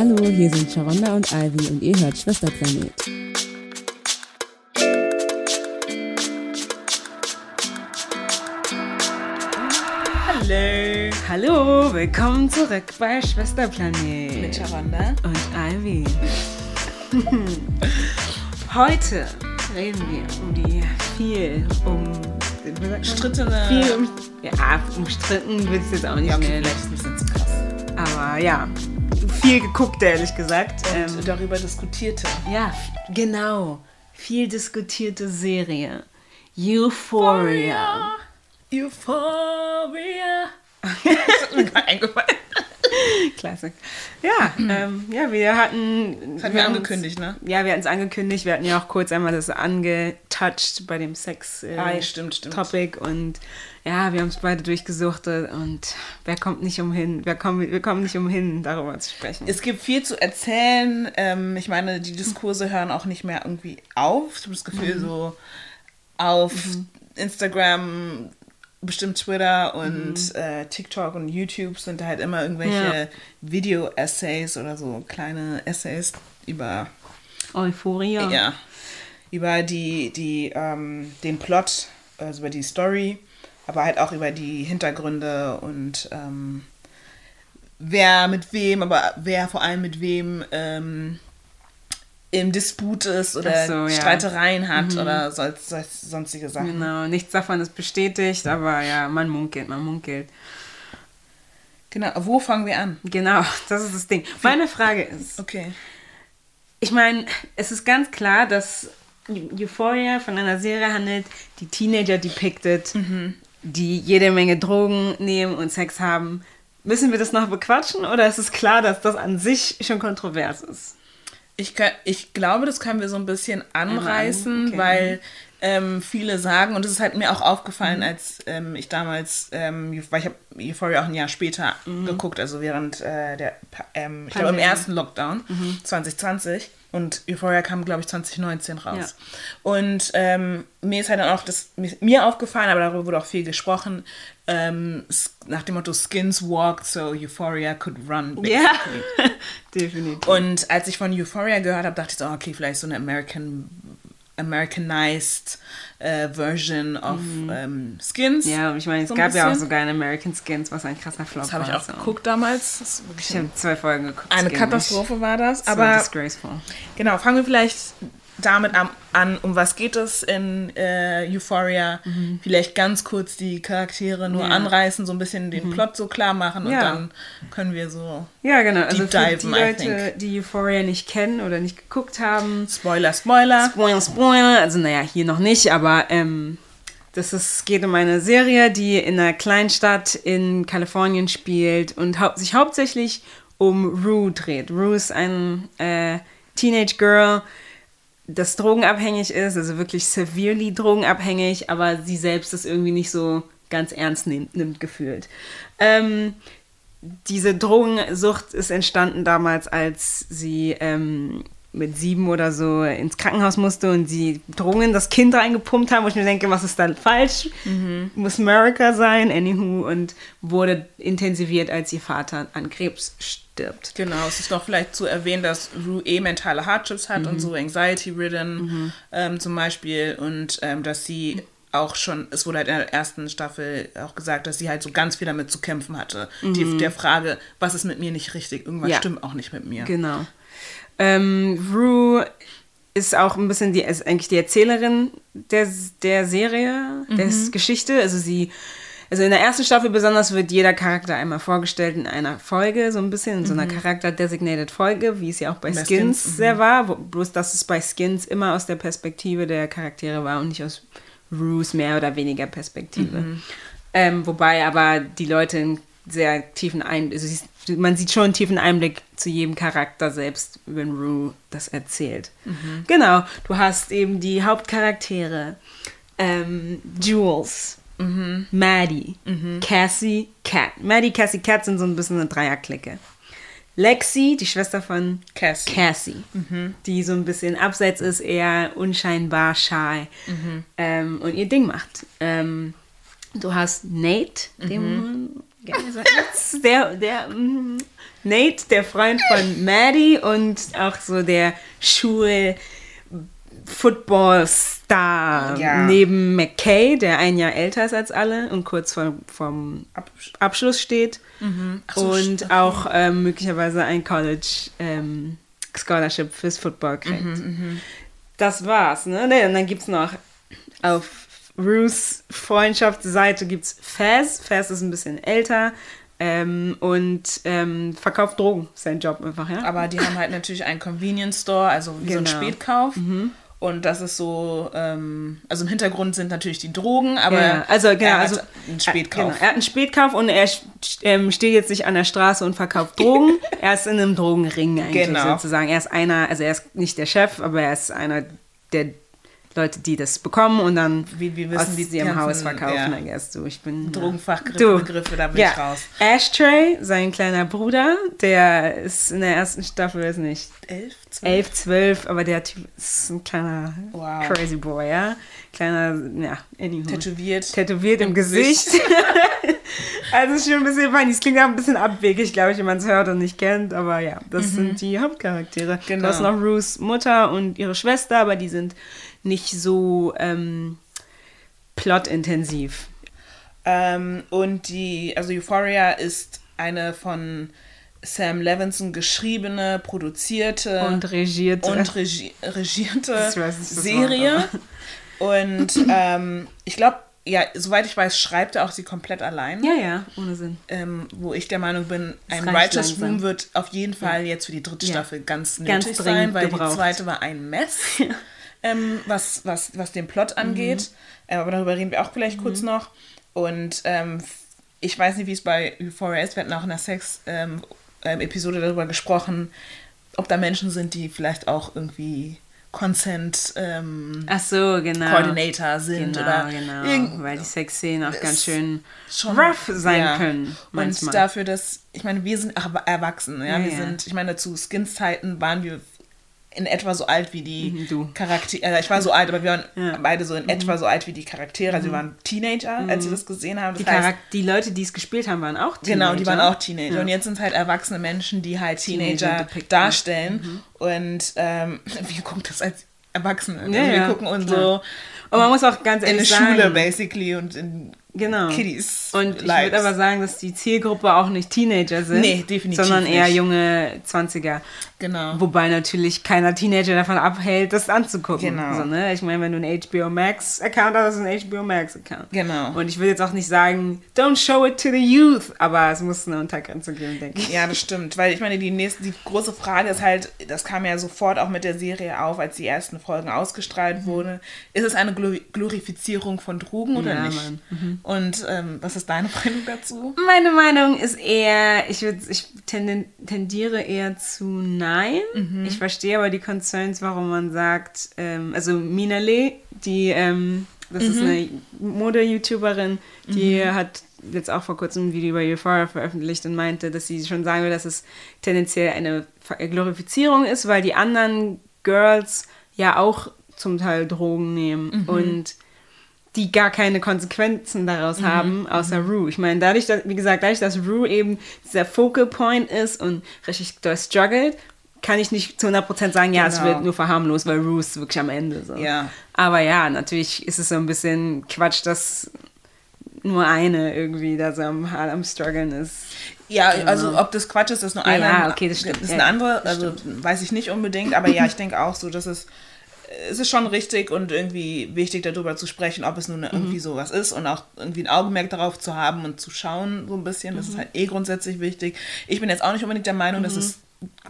Hallo, hier sind Sharonda und Ivy und ihr hört Schwesterplanet. Hallo. Hallo, willkommen zurück bei Schwesterplanet. Mit Sharonda. Und Ivy. Heute reden wir um die viel um Strittene. viel um, ja, umstritten wird es jetzt auch nicht Ja, okay, mehr. vielleicht ein bisschen zu krass. Aber ja, viel geguckt, ehrlich gesagt. Und Ähm, darüber diskutierte. ja, genau. Viel diskutierte Serie. Euphoria. Euphoria. das ist mir gerade eingefallen. Klasse. Ja, ähm, ja, wir hatten. Das hatten wir angekündigt, ne? Ja, wir hatten es angekündigt. Wir hatten ja auch kurz einmal das angetouched bei dem Sex äh, Ah, und ja, wir haben es beide durchgesuchtet und wer kommt nicht umhin, wer kommt, wir kommen nicht umhin, darüber zu sprechen. Es gibt viel zu erzählen. Ähm, ich meine, die Diskurse hören auch nicht mehr irgendwie auf. Ich habe das Gefühl, Mhm. so auf Instagram, bestimmt Twitter und Mhm. äh, TikTok und YouTube sind da halt immer irgendwelche Video-Essays oder so kleine Essays über Euphoria. Ja. Über die, die, ähm, den Plot, also über die Story, aber halt auch über die Hintergründe und ähm, wer mit wem, aber wer vor allem mit wem ähm, im Disput ist oder so, ja. Mhm. Streitereien hat oder sol sol sonstige Sachen. Genau, nichts davon ist bestätigt, aber ja, man munkelt, man munkelt. Genau, wo fangen wir an? Genau, das ist das Ding. Meine Frage ist, Okay. ich meine, es ist ganz klar, dass Euphoria von einer Serie handelt, die Teenager depicted, die jede Menge Drogen nehmen und Sex haben. Müssen wir das noch bequatschen oder ist es klar, dass das an sich schon kontrovers ist? Ich, kann, ich glaube, das können wir so ein bisschen anreißen, okay. weil ähm, viele sagen, und das ist halt mir auch aufgefallen, als ähm, ich damals, ähm, weil ich habe Euphoria auch ein Jahr später geguckt, also während äh, der, ähm, ich glaube im ersten Lockdown 2020 und Euphoria kam, glaube ich, 2019 raus. Und ähm, mir ist halt dann auch das, mir, aufgefallen, aber darüber wurde auch viel gesprochen, ähm, nach dem Motto Skins walked, so Euphoria could run. Ja, definitiv. Und als ich von Euphoria gehört habe, dachte ich so, okay, vielleicht so eine American, Americanized äh, Version of ähm, Skins. Mhm. ja, und ich meine, es So gab ja auch sogar ein American Skins, was ein krasser Flop Das habe ich war. auch so. geguckt damals. Das ist wirklich Ich habe zwei Folgen geguckt. eine. Katastrophe war das. Das war Aber disgraceful. genau, fangen wir vielleicht damit am, an, um was geht es in äh, Euphoria. Vielleicht ganz kurz die Charaktere nur Mhm. Ja. Mhm. anreißen, so ein bisschen den Plot so klar machen und Ja. dann können wir so Ja, genau. Also Deep für diven, die Leute, die Euphoria nicht kennen oder nicht geguckt haben, Spoiler, Spoiler. Spoiler, Spoiler. Also naja, hier noch nicht, aber ähm, das ist, geht um eine Serie, die in einer Kleinstadt in Kalifornien spielt und hau sich hauptsächlich um Rue dreht. Rue ist ein äh, Teenage Girl, das drogenabhängig ist, also wirklich severely drogenabhängig, aber sie selbst das irgendwie nicht so ganz ernst nimmt, nimmt gefühlt. Ähm, diese Drogensucht ist entstanden damals, als sie ähm, mit sieben oder so ins Krankenhaus musste und sie Drogen in das Kind reingepumpt haben, wo ich mir denke, was ist da falsch? Muss America sein, anywho, und wurde intensiviert, als ihr Vater an Krebs stirbt. Genau, es ist noch vielleicht zu erwähnen, dass Rue eh mentale Hardships hat und so Anxiety-ridden ähm, zum Beispiel und ähm, dass sie auch schon, es wurde halt in der ersten Staffel auch gesagt, dass sie halt so ganz viel damit zu kämpfen hatte. Die, der Frage, was ist mit mir nicht richtig? Irgendwas Ja. stimmt auch nicht mit mir. Genau. Ähm, Rue ist auch ein bisschen die, ist eigentlich die Erzählerin der, der Serie, der Geschichte. Also sie, also in der ersten Staffel besonders wird jeder Charakter einmal vorgestellt in einer Folge, so ein bisschen in so einer Charakter-designated Folge, wie es ja auch bei Bei Skins, Skins, sehr war. Wo, bloß, dass es bei Skins immer aus der Perspektive der Charaktere war und nicht aus Rues mehr oder weniger Perspektive. Ähm, wobei aber die Leute einen sehr tiefen Einblick, also sie- man sieht schon einen tiefen Einblick zu jedem Charakter selbst, wenn Rue das erzählt. Genau, du hast eben die Hauptcharaktere. Ähm, Jules, Maddie, Cassie, Cat. Maddie, Cassie, Cat sind so ein bisschen eine Dreierklicke. Lexi, die Schwester von Cassie. Cassie, die so ein bisschen abseits ist, eher unscheinbar shy ähm, und ihr Ding macht. Ähm, du hast Nate, den Jetzt der, der mm, Nate, der Freund von Maddie und auch so der Schul Football-Star Ja. neben McKay, der ein Jahr älter ist als alle und kurz vor, vom Absch- Abschluss steht. Ach so, und okay. auch ähm, möglicherweise ein College ähm, Scholarship fürs Football kriegt. Mhm, Das war's, ne? Ne, Und dann gibt's noch auf Ruths Freundschaftsseite gibt's Faz. Faz ist ein bisschen älter ähm, und ähm, verkauft Drogen. Ist sein Job einfach, ja? Aber die haben halt natürlich einen Convenience Store, also wie so ein Genau. Spätkauf. Und das ist so, ähm, also im Hintergrund sind natürlich die Drogen, aber ja, also genau, er hat also einen Spätkauf. Genau, er hat einen Spätkauf und er ähm, steht jetzt nicht an der Straße und verkauft Drogen. er ist in einem Drogenring eigentlich Genau. sozusagen. Er ist einer, also er ist nicht der Chef, aber er ist einer der Leute, die das bekommen und dann Wie wir wissen, aus die ihrem ganzen, Haus verkaufen. ja. I guess, du, ich bin Drogenfachbegriffe, da bin ja. ich raus. Ashtray, sein kleiner Bruder, der ist in der ersten Staffel, weiß nicht, Elf, zwölf? 11, 12, aber der Typ ist ein kleiner Wow. crazy boy, ja. Kleiner, ja, anywho. Tätowiert. Tätowiert im, Im Gesicht. also ist schon ein bisschen funny. Es klingt auch ein bisschen abwegig, glaube ich, wenn man es hört und nicht kennt. Aber ja, das sind die Hauptcharaktere. Genau. Du hast noch Ruths Mutter und ihre Schwester, aber die sind nicht so ähm, plotintensiv. Ähm, und die, also Euphoria ist eine von Sam Levinson geschriebene, produzierte Und regierte. und regi regierte nicht, Serie. Und ähm, ich glaube, ja, soweit ich weiß, schreibt er auch sie komplett allein. ja, ja, ohne Sinn. Ähm, wo ich der Meinung bin, ein Writers langsam. Room wird auf jeden Fall jetzt für die dritte Ja. Staffel ganz Ganz nötig dringend sein, weil gebraucht. die zweite war ein Mess, ähm, was, was, was den Plot Mhm. angeht. Äh, aber darüber reden wir auch vielleicht kurz noch. Und ähm, ich weiß nicht, wie es bei Euphoria ist. Wir hatten auch in der Sex-Episode darüber gesprochen, ob da Menschen sind, die vielleicht auch irgendwie Consent ähm, Ach so, genau. Coordinator sind Genau, oder genau. Weil die Sexszenen auch ganz schön schon rough sein ja. können. Manchmal. Und dafür, dass, ich meine, wir sind ach, erwachsen, ja, Ja, wir ja. sind, ich meine, zu Skins-Zeiten waren wir in etwa so alt wie die Mhm. Charaktere, äh, ich war so alt, aber wir waren Ja. Mhm. beide so in etwa so alt wie die Charaktere, also wir waren Teenager, als wir das gesehen haben, die, das heißt, Charak die Leute, die es gespielt haben, waren auch Teenager. Genau, die waren auch Teenager. Ja. Und jetzt sind es halt erwachsene Menschen, die halt Teenager Teenager, darstellen. Und ähm, wir gucken das als Erwachsene. Also Ja, wir ja, gucken uns so Und man muss auch ganz in ehrlich der sagen, Schule basically und in Genau. Kiddies. Und ich würde aber sagen, dass die Zielgruppe auch nicht Teenager sind. Nee, definitiv Sondern eher nicht. junge 20er. Genau. Wobei natürlich keiner Teenager davon abhält, das anzugucken. Genau. So, ne? Ich meine, wenn du einen HBO Max-Account hast, ist ein HBO Max-Account. Genau. Und ich will jetzt auch nicht sagen, don't show it to the youth, aber es muss eine Untergrenze geben, denke ich. Ja, das stimmt. Weil ich meine, die nächste, die große Frage ist halt, das kam ja sofort auch mit der Serie auf, als die ersten Folgen Mhm. ausgestrahlt wurden. Ist es eine Glori- Glorifizierung von Drogen oder Ja, nicht? Mann. Mhm. Und ähm, was ist deine Meinung dazu? Meine Meinung ist eher, ich, würd, ich tendiere eher zu nein. Ich verstehe aber die Concerns, warum man sagt, ähm, also Minale, die, ähm, das ist eine Mode-YouTuberin, die hat jetzt auch vor kurzem ein Video über Euphoria veröffentlicht und meinte, dass sie schon sagen will, dass es tendenziell eine Ver- Glorifizierung ist, weil die anderen Girls ja auch zum Teil Drogen nehmen. Und die gar keine Konsequenzen daraus haben, außer Rue. Ich meine, dadurch, dass, wie gesagt, dadurch, dass Rue eben dieser Focal Point ist und richtig struggelt, kann ich nicht zu 100% sagen, ja, es Genau. wird nur verharmlos, weil Rue ist wirklich am Ende. So. Ja. Aber ja, natürlich ist es so ein bisschen Quatsch, dass nur eine irgendwie da so am, am struggeln ist. Ja, also ob das Quatsch ist, ist nur Ja, eine. ja, okay, das stimmt. ist eine andere, also weiß ich nicht unbedingt, aber ja, ich denke auch so, dass es es ist schon richtig und irgendwie wichtig darüber zu sprechen, ob es nun irgendwie Mhm. sowas ist und auch irgendwie ein Augenmerk darauf zu haben und zu schauen so ein bisschen. Mhm. Das ist halt eh grundsätzlich wichtig. Ich bin jetzt auch nicht unbedingt der Meinung, dass es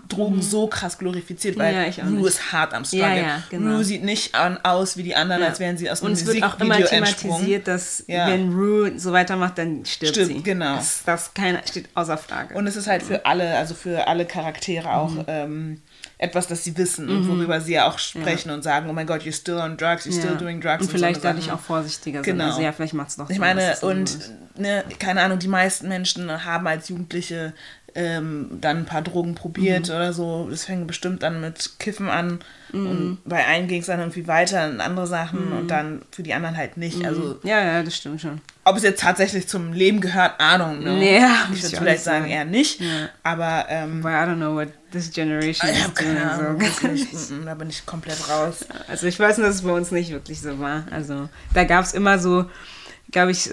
Drogen so krass glorifiziert, weil Mhm. Ja, Rue ist hart am Struggle. Ja, ja, genau. Rue sieht nicht an, aus wie die anderen, Ja. als wären sie aus Und einem es wird auch immer Musikvideo entsprungen. thematisiert, dass wenn Rue so weitermacht, dann stirbt, Stirbt, sie. genau. Das, das keiner, steht außer Frage. Und es ist halt für alle, also für alle Charaktere auch Mhm. ähm, etwas, das sie wissen und worüber sie ja auch sprechen und sagen, oh mein Gott, you're still on drugs, you're still doing drugs. Und vielleicht so dadurch auch vorsichtiger Genau. sind. Also ja, vielleicht macht es doch Ich Sinn, meine, so und ne, keine Ahnung, die meisten Menschen haben als Jugendliche ähm, dann ein paar Drogen probiert Mhm. oder so. Das fängt bestimmt dann mit Kiffen an. Und bei einen ging es dann irgendwie weiter in andere Sachen Mhm. und dann für die anderen halt nicht. Also Ja, ja, das stimmt schon. Ob es jetzt tatsächlich zum Leben gehört, Ahnung. Ne? Nee, ich würde vielleicht nicht sagen, eher nicht. Ja. Aber ähm, Weil I don't know what this generation ich is doing. Ahnung. So. mm, da bin ich komplett raus. Also ich weiß nur, dass es bei uns nicht wirklich so war. Also da gab es immer so, glaube ich,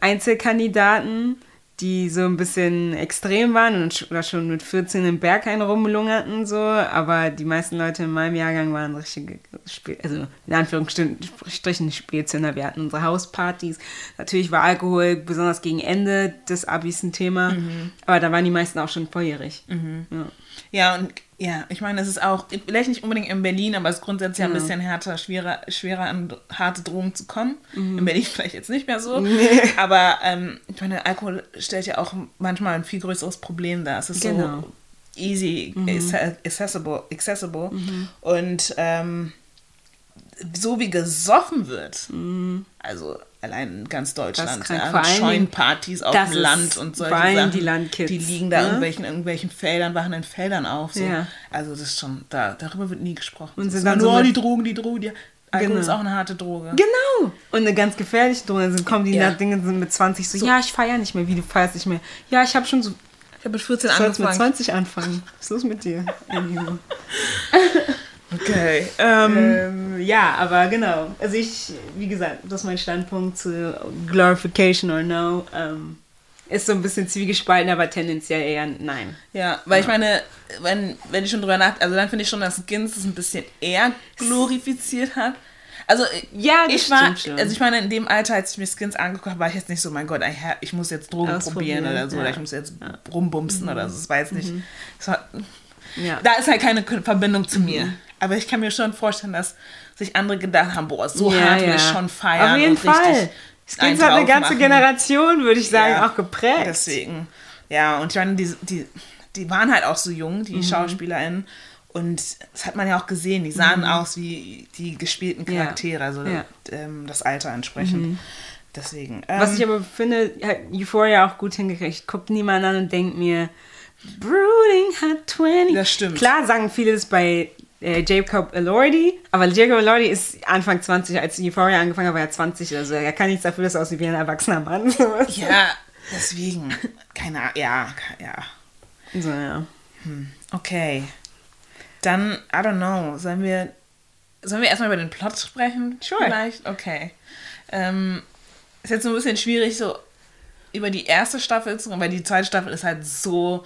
Einzelkandidaten, die so ein bisschen extrem waren und sch- oder schon mit 14 im Berghain rumlungerten, so. Aber die meisten Leute in meinem Jahrgang waren richtige, Spe also in Anführungsstrichen Spätzünder. Wir hatten unsere Hauspartys. Natürlich war Alkohol besonders gegen Ende des Abis ein Thema. Aber da waren die meisten auch schon volljährig. Ja. Ja, und ja, ich meine, es ist auch, vielleicht nicht unbedingt in Berlin, aber es ist grundsätzlich ja ein bisschen härter, schwerer, schwerer an harte Drogen zu kommen. In Berlin vielleicht jetzt nicht mehr so. Aber ähm, ich meine, Alkohol stellt ja auch manchmal ein viel größeres Problem dar. Es ist Genau. so easy, acce- accessible, accessible. Und ähm, so wie gesoffen wird, also allein in ganz Deutschland, ja, Scheunenpartys auf dem Land und solche Sachen, die Landkids, die liegen da ne? irgendwelchen, irgendwelchen Feldern, wachen in Feldern auf. So. Ja. Also das ist schon, da, darüber wird nie gesprochen. Und sind dann nur so oh, die Drogen, die Drogen, die Alkohol Genau. ist auch eine harte Droge. Genau. Und eine ganz gefährliche Droge. Dann kommen die Ja. Dinge sind mit 20 so, So. ja, ich feiere nicht mehr. Wie, du feierst nicht mehr? Ja, ich habe schon so, Ich habe mit 14 ich sollst mit angefangen. 20 anfangen. Was ist los mit dir? Okay. Ähm, ähm, ja, aber genau. Also ich, wie gesagt, das ist mein Standpunkt zu Glorification or No. Ähm, ist so ein bisschen zwiegespalten, aber tendenziell eher nein. ja, weil ich meine, wenn, wenn ich schon drüber nach, also dann finde ich schon, dass Skins es ein bisschen eher glorifiziert hat. Also Ja, das ich war, schon. also ich meine, in dem Alter, als ich mir Skins angeguckt habe, war ich jetzt nicht so, mein Gott, ich, muss jetzt Drogen probieren oder so, ja. Mhm. oder ich muss jetzt rumbumsen oder so, das war jetzt nicht. Das war, Ja. Da ist halt keine Verbindung zu mir. Mhm. Aber ich kann mir schon vorstellen, dass sich andere gedacht haben, boah, so Ja, hart will ja. ich schon feiern. Auf jeden und Fall. einen hat eine ganze machen. Generation, würde ich sagen, Ja, auch geprägt. Deswegen. Ja, und ich meine, die, die, die waren halt auch so jung, Mhm. die SchauspielerInnen. Und das hat man ja auch gesehen, die sahen aus wie die gespielten Mhm. Ja. Charaktere, also Ja. ähm, das Alter entsprechend. Deswegen. Ähm, Was ich aber finde, hat Euphoria auch gut hingekriegt. Guckt niemand an und denkt mir, Brooding hat 20. Das stimmt. Klar sagen viele das bei äh, Jacob Elordi, aber Jacob Elordi ist Anfang 20, als Euphoria angefangen hat, war er 20 oder so. Er kann nichts dafür, dass er aussieht wie ein erwachsener Mann. ja, deswegen. Keine Ahnung. Ja, ja. So, ja. Okay. Dann, I don't know, sollen wir, sollen wir erstmal über den Plot sprechen? Sure. Vielleicht? Okay. Ähm, ist jetzt so ein bisschen schwierig, so über die erste Staffel zu reden, weil die zweite Staffel ist halt so,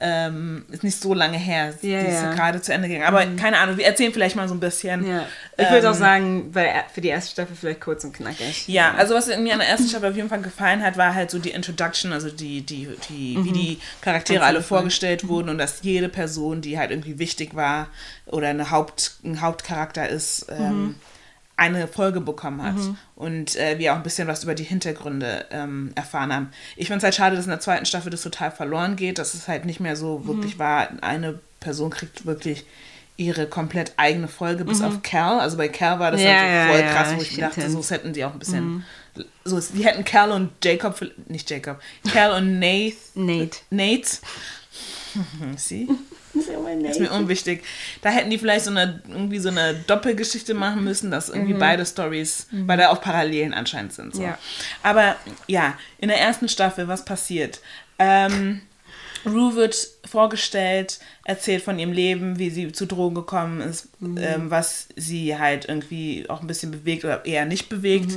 ähm, ist nicht so lange her. Ja, die ist ja. Mhm. gerade zu Ende gegangen. Aber keine Ahnung, wir erzählen vielleicht mal so ein bisschen. ja. Ich würde Ähm, auch sagen, bei, für die erste Staffel vielleicht kurz und knackig. Ja, also was mir an der ersten Staffel auf jeden Fall gefallen hat, war halt so die Introduction, also die, die, die, wie die Charaktere Mhm. Alle Fall. vorgestellt wurden und dass jede Person, die halt irgendwie wichtig war oder eine Haupt, ein Hauptcharakter ist, Mhm. Eine Folge bekommen hat und äh, wir auch ein bisschen was über die Hintergründe ähm, erfahren haben. Ich finde es halt schade, dass in der zweiten Staffel das total verloren geht, dass es halt nicht mehr so Mhm. wirklich war, eine Person kriegt wirklich ihre komplett eigene Folge, bis auf Cal. Also bei Cal war das Mhm. Ja, halt so voll ja, krass, wo ich ich dachte, so hätten die auch ein bisschen. So, die hätten Cal und Jacob, nicht Jacob, Cal und Nate, Nate. Nate, sie, ist mir unwichtig. Da hätten die vielleicht so eine, irgendwie so eine Doppelgeschichte machen müssen, dass irgendwie beide Stories, weil da auch Parallelen anscheinend sind. So. Ja. Aber ja, in der ersten Staffel, was passiert? Ähm, Rue wird vorgestellt, erzählt von ihrem Leben, wie sie zu Drogen gekommen ist, ähm, was sie halt irgendwie auch ein bisschen bewegt oder eher nicht bewegt.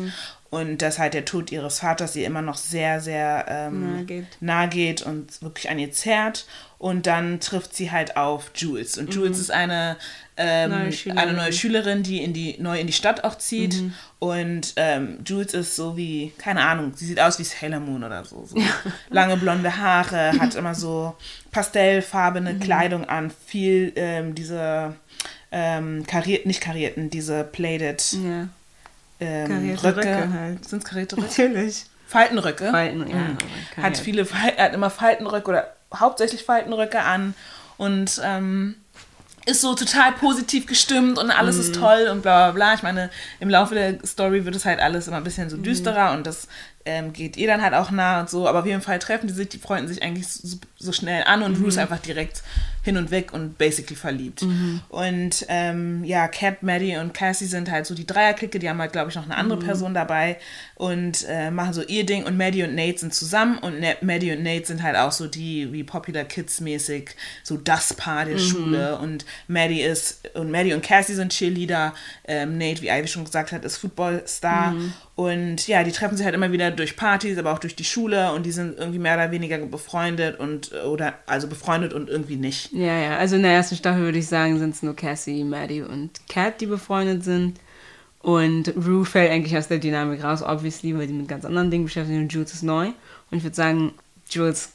Und dass halt der Tod ihres Vaters ihr immer noch sehr, sehr ähm, Nahe geht. nahe geht und wirklich an ihr zerrt. Und dann trifft sie halt auf Jules. Und Jules ist eine, ähm, Neue Schülerin. eine neue Schülerin, die in die, neu in die Stadt auch zieht. Und ähm, Jules ist so wie, keine Ahnung, sie sieht aus wie Sailor Moon oder so. so. Lange blonde Haare, hat immer so pastellfarbene Kleidung an, viel ähm, diese ähm, kariert, nicht karierten, diese plated Ja. ähm, Röcke. Röcke halt. Sind es karierte Röcke? Natürlich. Faltenröcke. Falten, ja. Mhm. Hat viele, Fal- hat immer Faltenröcke oder hauptsächlich Faltenröcke an und ähm, ist so total positiv gestimmt und alles Mhm. ist toll und bla bla bla. Ich meine, im Laufe der Story wird es halt alles immer ein bisschen so düsterer und das ähm, geht ihr dann halt auch nah und so. Aber auf jeden Fall treffen die sich, die freunden sich eigentlich so, so schnell an und Rue ist einfach direkt hin und weg und basically verliebt. Und ähm, ja, Cat, Maddie und Cassie sind halt so die Dreierklicke, die haben halt, glaube ich, noch eine andere Person dabei und äh, machen so ihr Ding. Und Maddie und Nate sind zusammen. Und Na- Maddie und Nate sind halt auch so die, wie Popular Kids mäßig, so das Paar der Schule. Und Maddie ist, und Maddie und Cassie sind Cheerleader, ähm, Nate, wie Ivy schon gesagt hat, ist Footballstar. Und ja, die treffen sich halt immer wieder durch Partys, aber auch durch die Schule und die sind irgendwie mehr oder weniger befreundet und, oder, also befreundet und irgendwie nicht. Ja, ja. Also in der ersten Staffel würde ich sagen, sind es nur Cassie, Maddie und Kat, die befreundet sind. Und Rue fällt eigentlich aus der Dynamik raus, obviously, weil die mit ganz anderen Dingen beschäftigt sind und Jules ist neu. Und ich würde sagen, Jules,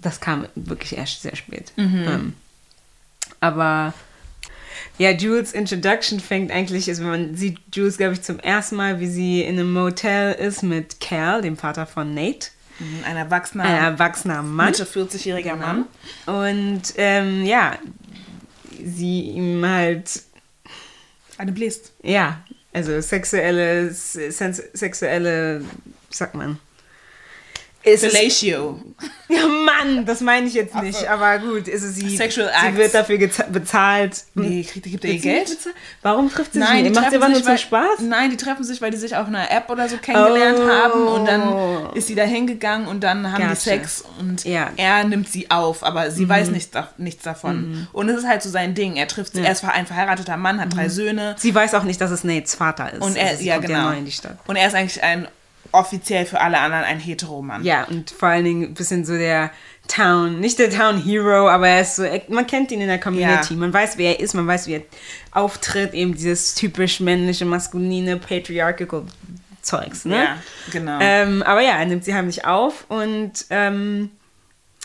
das kam wirklich erst sehr spät. Ähm, aber ja, Jules Introduction fängt eigentlich, also man sieht Jules, glaube ich, zum ersten Mal, wie sie in einem Motel ist mit Cal, dem Vater von Nate. Mhm, Ein erwachsener, Ein erwachsener Mann. Mitte 40-jähriger Mann. Und ähm, ja, sie ihm halt, Eine bläst. ja, also sexuelle, sens sexuelle, sagt man? Ist, Fellatio. ja, Mann, das meine ich jetzt nicht, aber gut, ist es sie, Sexual sie acts. wird dafür bezahlt. Nee, kriegt, gibt ihr sie nicht Geld? Warum trifft sie sich Nein, nicht? die Macht sie einfach nur sich, zum Spaß? Nein, die treffen sich, weil die sich auf einer App oder so kennengelernt Oh. haben und dann ist sie da hingegangen und dann haben die Gotcha. Sex und Ja. Mhm. er nimmt sie auf, aber sie weiß nichts, da, nichts davon. Und es ist halt so sein Ding. Er trifft, er ist ein verheirateter Mann, hat drei Söhne Sie weiß auch nicht, dass es Nates Vater ist. und er, also sie ja genau. neu in die Stadt. Und er ist eigentlich ein offiziell für alle anderen ein Heteromann. Ja, und vor allen Dingen ein bisschen so der Town, nicht der Town Hero, aber er ist so, man kennt ihn in der Community, Ja. man weiß, wer er ist, man weiß, wie er auftritt, eben dieses typisch männliche, maskuline, patriarchal Zeugs, ne? Ja, genau. Ähm, aber ja, er nimmt sie heimlich auf und ähm,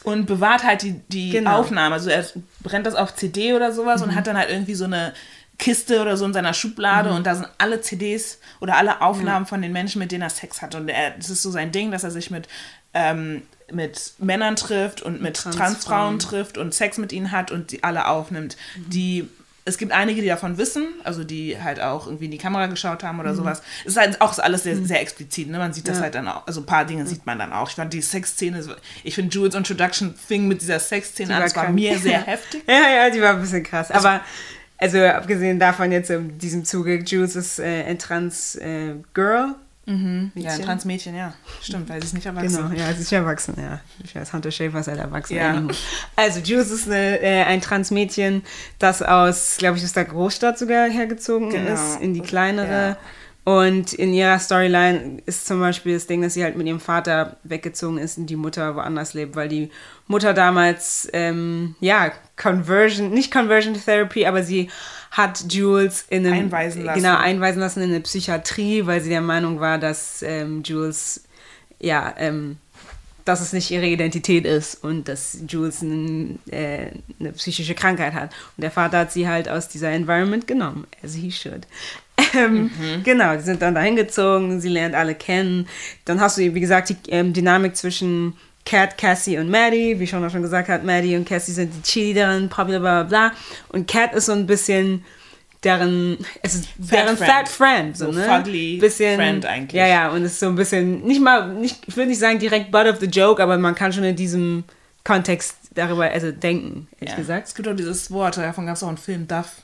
und bewahrt halt die, die Genau. Mhm. Aufnahme. Also er brennt das auf CD oder sowas und hat dann halt irgendwie so eine Kiste oder so in seiner Mhm. Schublade und da sind alle CDs oder alle Aufnahmen von den Menschen, mit denen er Sex hat. Und er, das ist so sein Ding, dass er sich mit, ähm, mit Männern trifft und mit Transfrauen. Transfrauen trifft und Sex mit ihnen hat und die alle aufnimmt. Die es gibt einige, die davon wissen, also die halt auch irgendwie in die Kamera geschaut haben Mhm. oder sowas. Es ist halt auch alles sehr, sehr explizit. Ne? Man sieht das halt dann auch, also ein paar Dinge sieht man dann auch. Ich fand die Sexszene, ich finde Jules Introduction fing mit dieser Sexszene Die an, das war mir sehr heftig. ja, ja, die war ein bisschen krass. Aber also abgesehen davon jetzt in diesem Zuge, Jules ist äh, ein Trans äh, Girl. Ja, ein Mädchen. Transmädchen, ja. Stimmt, weil sie ist nicht erwachsen. Genau, ja, sie ist ja erwachsen, ja. Ich weiß, Hunter Schäfer ist halt erwachsen. Ja. Also, Jules ist eine, äh, ein Transmädchen, das aus, glaube ich, aus der Großstadt sogar hergezogen Genau. ist, in die kleinere. Ja. Und in ihrer Storyline ist zum Beispiel das Ding, dass sie halt mit ihrem Vater weggezogen ist und die Mutter woanders lebt, weil die Mutter damals, ähm, ja, Conversion, nicht Conversion Therapy, aber sie hat Jules in einem, Einweisen lassen. Genau, einweisen lassen in eine Psychiatrie, weil sie der Meinung war, dass ähm, Jules, ja, ähm, dass es nicht ihre Identität ist und dass Jules ein, äh, eine psychische Krankheit hat. Und der Vater hat sie halt aus dieser Environment genommen, as he should. Ähm, Genau, die sind dann dahin gezogen, sie lernt alle kennen. Dann hast du, wie gesagt, die ähm, Dynamik zwischen Cat, Cassie und Maddie. Wie schon auch schon gesagt hat, Maddie und Cassie sind die Cheerleaderin, bla bla bla bla. Und Cat ist so ein bisschen deren, es ist deren Friend. Fat Friend. So, So ne? fugly bisschen, Friend eigentlich. Ja, ja, und es ist so ein bisschen, nicht mal, nicht, ich würde nicht sagen direkt butt of the joke, aber man kann schon in diesem Kontext darüber also denken, ehrlich Ja. gesagt. Es gibt auch dieses Wort, davon gab es auch einen Film, Duff.